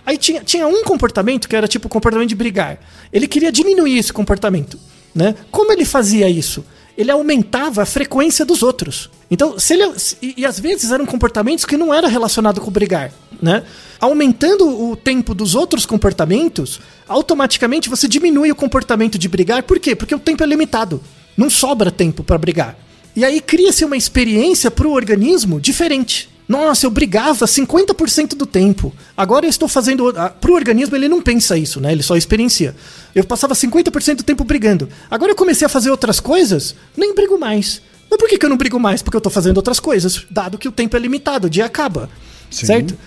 Aí tinha, tinha um comportamento que era tipo o comportamento de brigar. Ele queria diminuir esse comportamento, né? Como ele fazia isso? Ele aumentava a frequência dos outros. Então, se ele. E, e às vezes eram comportamentos que não era relacionado com brigar, né? Aumentando o tempo dos outros comportamentos, automaticamente você diminui o comportamento de brigar. Por quê? Porque o tempo é limitado. Não sobra tempo para brigar. E aí cria-se uma experiência para o organismo diferente. Nossa, eu brigava 50% do tempo. Agora eu estou fazendo. Para o organismo, ele não pensa isso, né? Ele só experiencia. Eu passava 50% do tempo brigando. Agora eu comecei a fazer outras coisas, nem brigo mais. Mas por que, que eu não brigo mais? Porque eu estou fazendo outras coisas, dado que o tempo é limitado, o dia acaba. Sim. Certo?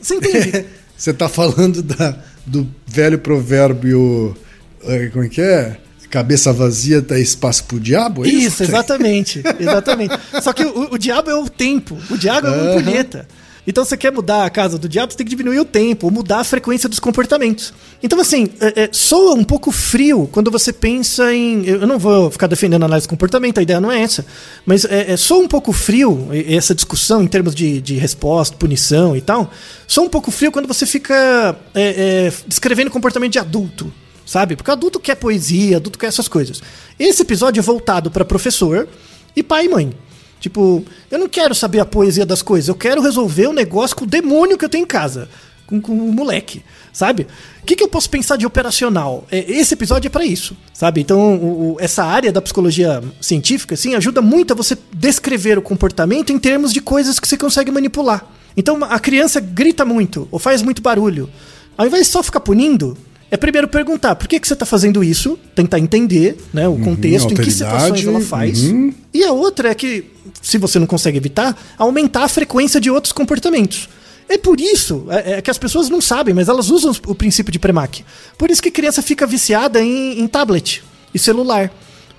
Você entende? Você está falando da, do velho provérbio. Eh, como é que é? Cabeça vazia dá espaço pro diabo? É isso, Isso, exatamente. exatamente. Só que o, o diabo é o tempo. O diabo é uma punheta. Então você quer mudar a casa do diabo, você tem que diminuir o tempo, ou mudar a frequência dos comportamentos. Então, assim, é, é, soa um pouco frio quando você pensa em. Eu não vou ficar defendendo a análise de comportamento, a ideia não é essa. Mas é, é, soa um pouco frio essa discussão em termos de, de resposta, punição e tal. Soa um pouco frio quando você fica é, é, descrevendo comportamento de adulto sabe? Porque adulto quer poesia, adulto quer essas coisas. Esse episódio é voltado para professor e pai e mãe. Tipo, eu não quero saber a poesia das coisas, eu quero resolver o negócio com o demônio que eu tenho em casa, com, com o moleque, sabe? O que, que eu posso pensar de operacional? É, esse episódio é para isso, sabe? Então, o- o- essa área da psicologia científica, assim, ajuda muito a você descrever o comportamento em termos de coisas que você consegue manipular. Então, a criança grita muito ou faz muito barulho. Ao invés de só ficar punindo, é primeiro perguntar por que, que você está fazendo isso, tentar entender né, o contexto, em que situações ela faz. uhum. E a outra é que, se você não consegue evitar, aumentar a frequência de outros comportamentos. É por isso é, é que as pessoas não sabem, mas elas usam o princípio de Premack. Por isso que criança fica viciada em, em tablet e celular.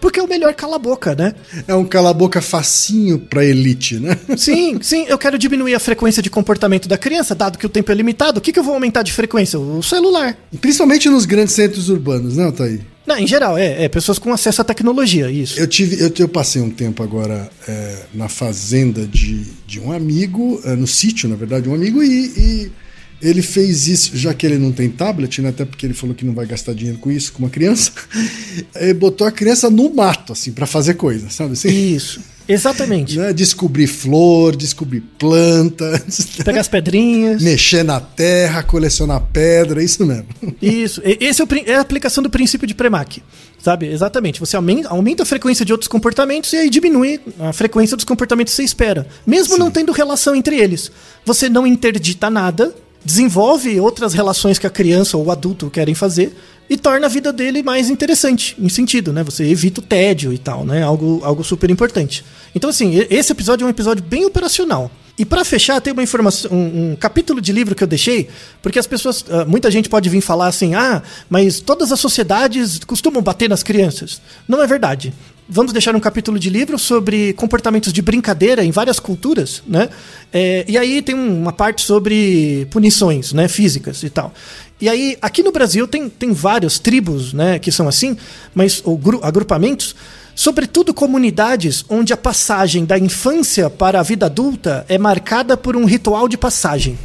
Porque é o melhor cala-boca, né? É um cala-boca facinho pra elite, né? Sim, sim, eu quero diminuir a frequência de comportamento da criança, dado que o tempo é limitado. O que, que eu vou aumentar de frequência? O celular. Principalmente nos grandes centros urbanos, né, Thaí? Não, em geral, é, é pessoas com acesso à tecnologia, isso. Eu tive, eu, eu passei um tempo agora é, na fazenda de, de um amigo, é, no sítio, na verdade, um amigo, e, e ele fez isso, já que ele não tem tablet, né, até porque ele falou que não vai gastar dinheiro com isso, com uma criança, ele botou a criança no mato, assim, pra fazer coisa, sabe assim? Isso, exatamente. Né, Descobrir flor, descobrir planta, Pegar as pedrinhas. mexer na terra, colecionar pedra, isso mesmo. Isso. Esse é, o é a aplicação do princípio de Premack. Sabe? Exatamente. Você aumenta, aumenta a frequência de outros comportamentos e aí diminui a frequência dos comportamentos que você espera. Mesmo não tendo relação entre eles. Você não interdita nada, desenvolve outras relações que a criança ou o adulto querem fazer e torna a vida dele mais interessante, em sentido, né? Você evita o tédio e tal, né? Algo, algo super importante. Então, assim, esse episódio é um episódio bem operacional. E pra fechar, tem uma informação, um, um capítulo de livro que eu deixei, porque as pessoas, ah, muita gente pode vir falar assim: "Ah, mas todas as sociedades costumam bater nas crianças". Não é verdade. Vamos deixar um capítulo de livro sobre comportamentos de brincadeira em várias culturas, né? É, e aí tem um- uma parte sobre punições, né, físicas e tal. E aí, aqui no Brasil tem, tem vários tribos, né, que são assim, mas ou gru- agrupamentos, sobretudo comunidades onde a passagem da infância para a vida adulta é marcada por um ritual de passagem,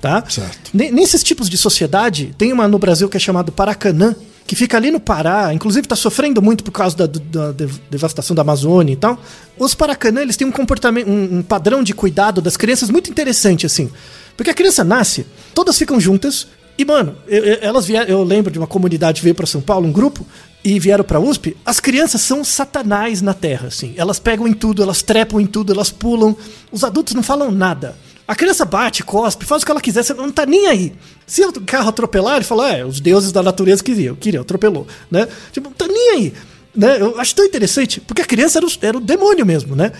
tá? Certo. Ne- Nesses tipos de sociedade, tem uma no Brasil que é chamado Paracanã, que fica ali no Pará, inclusive está sofrendo muito por causa da, da dev- devastação da Amazônia e tal. Os Paracanã, eles têm um comportamento, um, um padrão de cuidado das crianças muito interessante, assim. Porque a criança nasce, todas ficam juntas, e, mano, eu, eu- elas vieram, eu lembro de uma comunidade veio para São Paulo, um grupo, e vieram pra USP, as crianças são satanás na Terra, assim. Elas pegam em tudo, elas trepam em tudo, elas pulam. Os adultos não falam nada. A criança bate, cospe, faz o que ela quiser, você não tá nem aí. Se o carro atropelar, ele fala, é, os deuses da natureza queriam, queriam, atropelou, né? Tipo, não tá nem aí. Né? Eu acho tão interessante, porque a criança era o, era o demônio mesmo, né?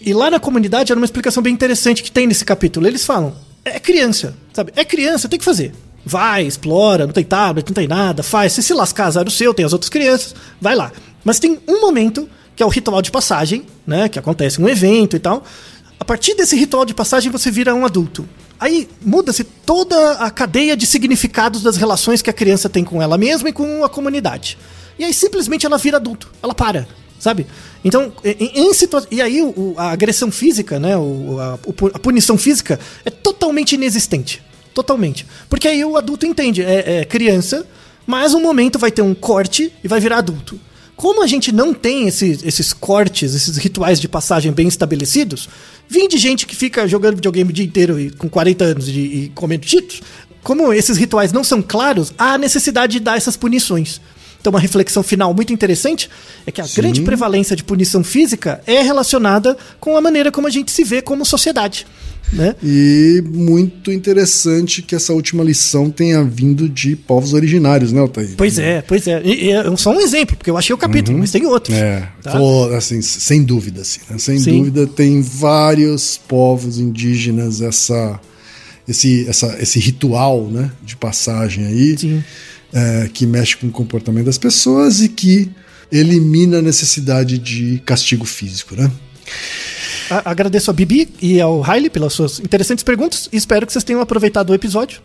E lá na comunidade era uma explicação bem interessante que tem nesse capítulo. Eles falam, é criança, sabe? É criança, tem que fazer. Vai, explora, não tem tablet, não tem nada, faz. Se se lascar, azar o seu, tem as outras crianças, vai lá. Mas tem um momento, que é o ritual de passagem, né? Que acontece um evento e tal. A partir desse ritual de passagem, você vira um adulto. Aí muda-se toda a cadeia de significados das relações que a criança tem com ela mesma e com a comunidade. E aí simplesmente ela vira adulto. Ela para, sabe? Então, em, em e aí o- a agressão física, né, o, a, a punição física é totalmente inexistente. Totalmente. Porque aí o adulto entende, é, é criança, mas um momento vai ter um corte e vai virar adulto. Como a gente não tem esses, esses cortes, esses rituais de passagem bem estabelecidos, vem de gente que fica jogando videogame o dia inteiro e, com 40 anos e, e comendo cheetos, como esses rituais não são claros, há necessidade de dar essas punições. Então, uma reflexão final muito interessante é que a grande prevalência de punição física é relacionada com a maneira como a gente se vê como sociedade. Né? E muito interessante que essa última lição tenha vindo de povos originários, né, Altair? Pois é, pois é. E, e é só um exemplo, porque eu achei o capítulo, mas tem outros. É, tá? assim, sem dúvida, assim, né? sem Sim. dúvida tem vários povos indígenas essa, esse, essa, esse ritual, né, de passagem aí, Sim. É, que mexe com o comportamento das pessoas e que elimina a necessidade de castigo físico, né? Agradeço a Bibi e ao Riley pelas suas interessantes perguntas e espero que vocês tenham aproveitado o episódio.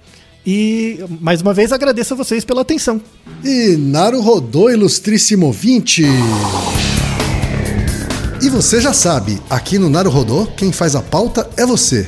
E mais uma vez agradeço a vocês pela atenção. E Naru Rodô, ilustríssimo 20. E você já sabe, aqui no Naru Rodô, quem faz a pauta é você.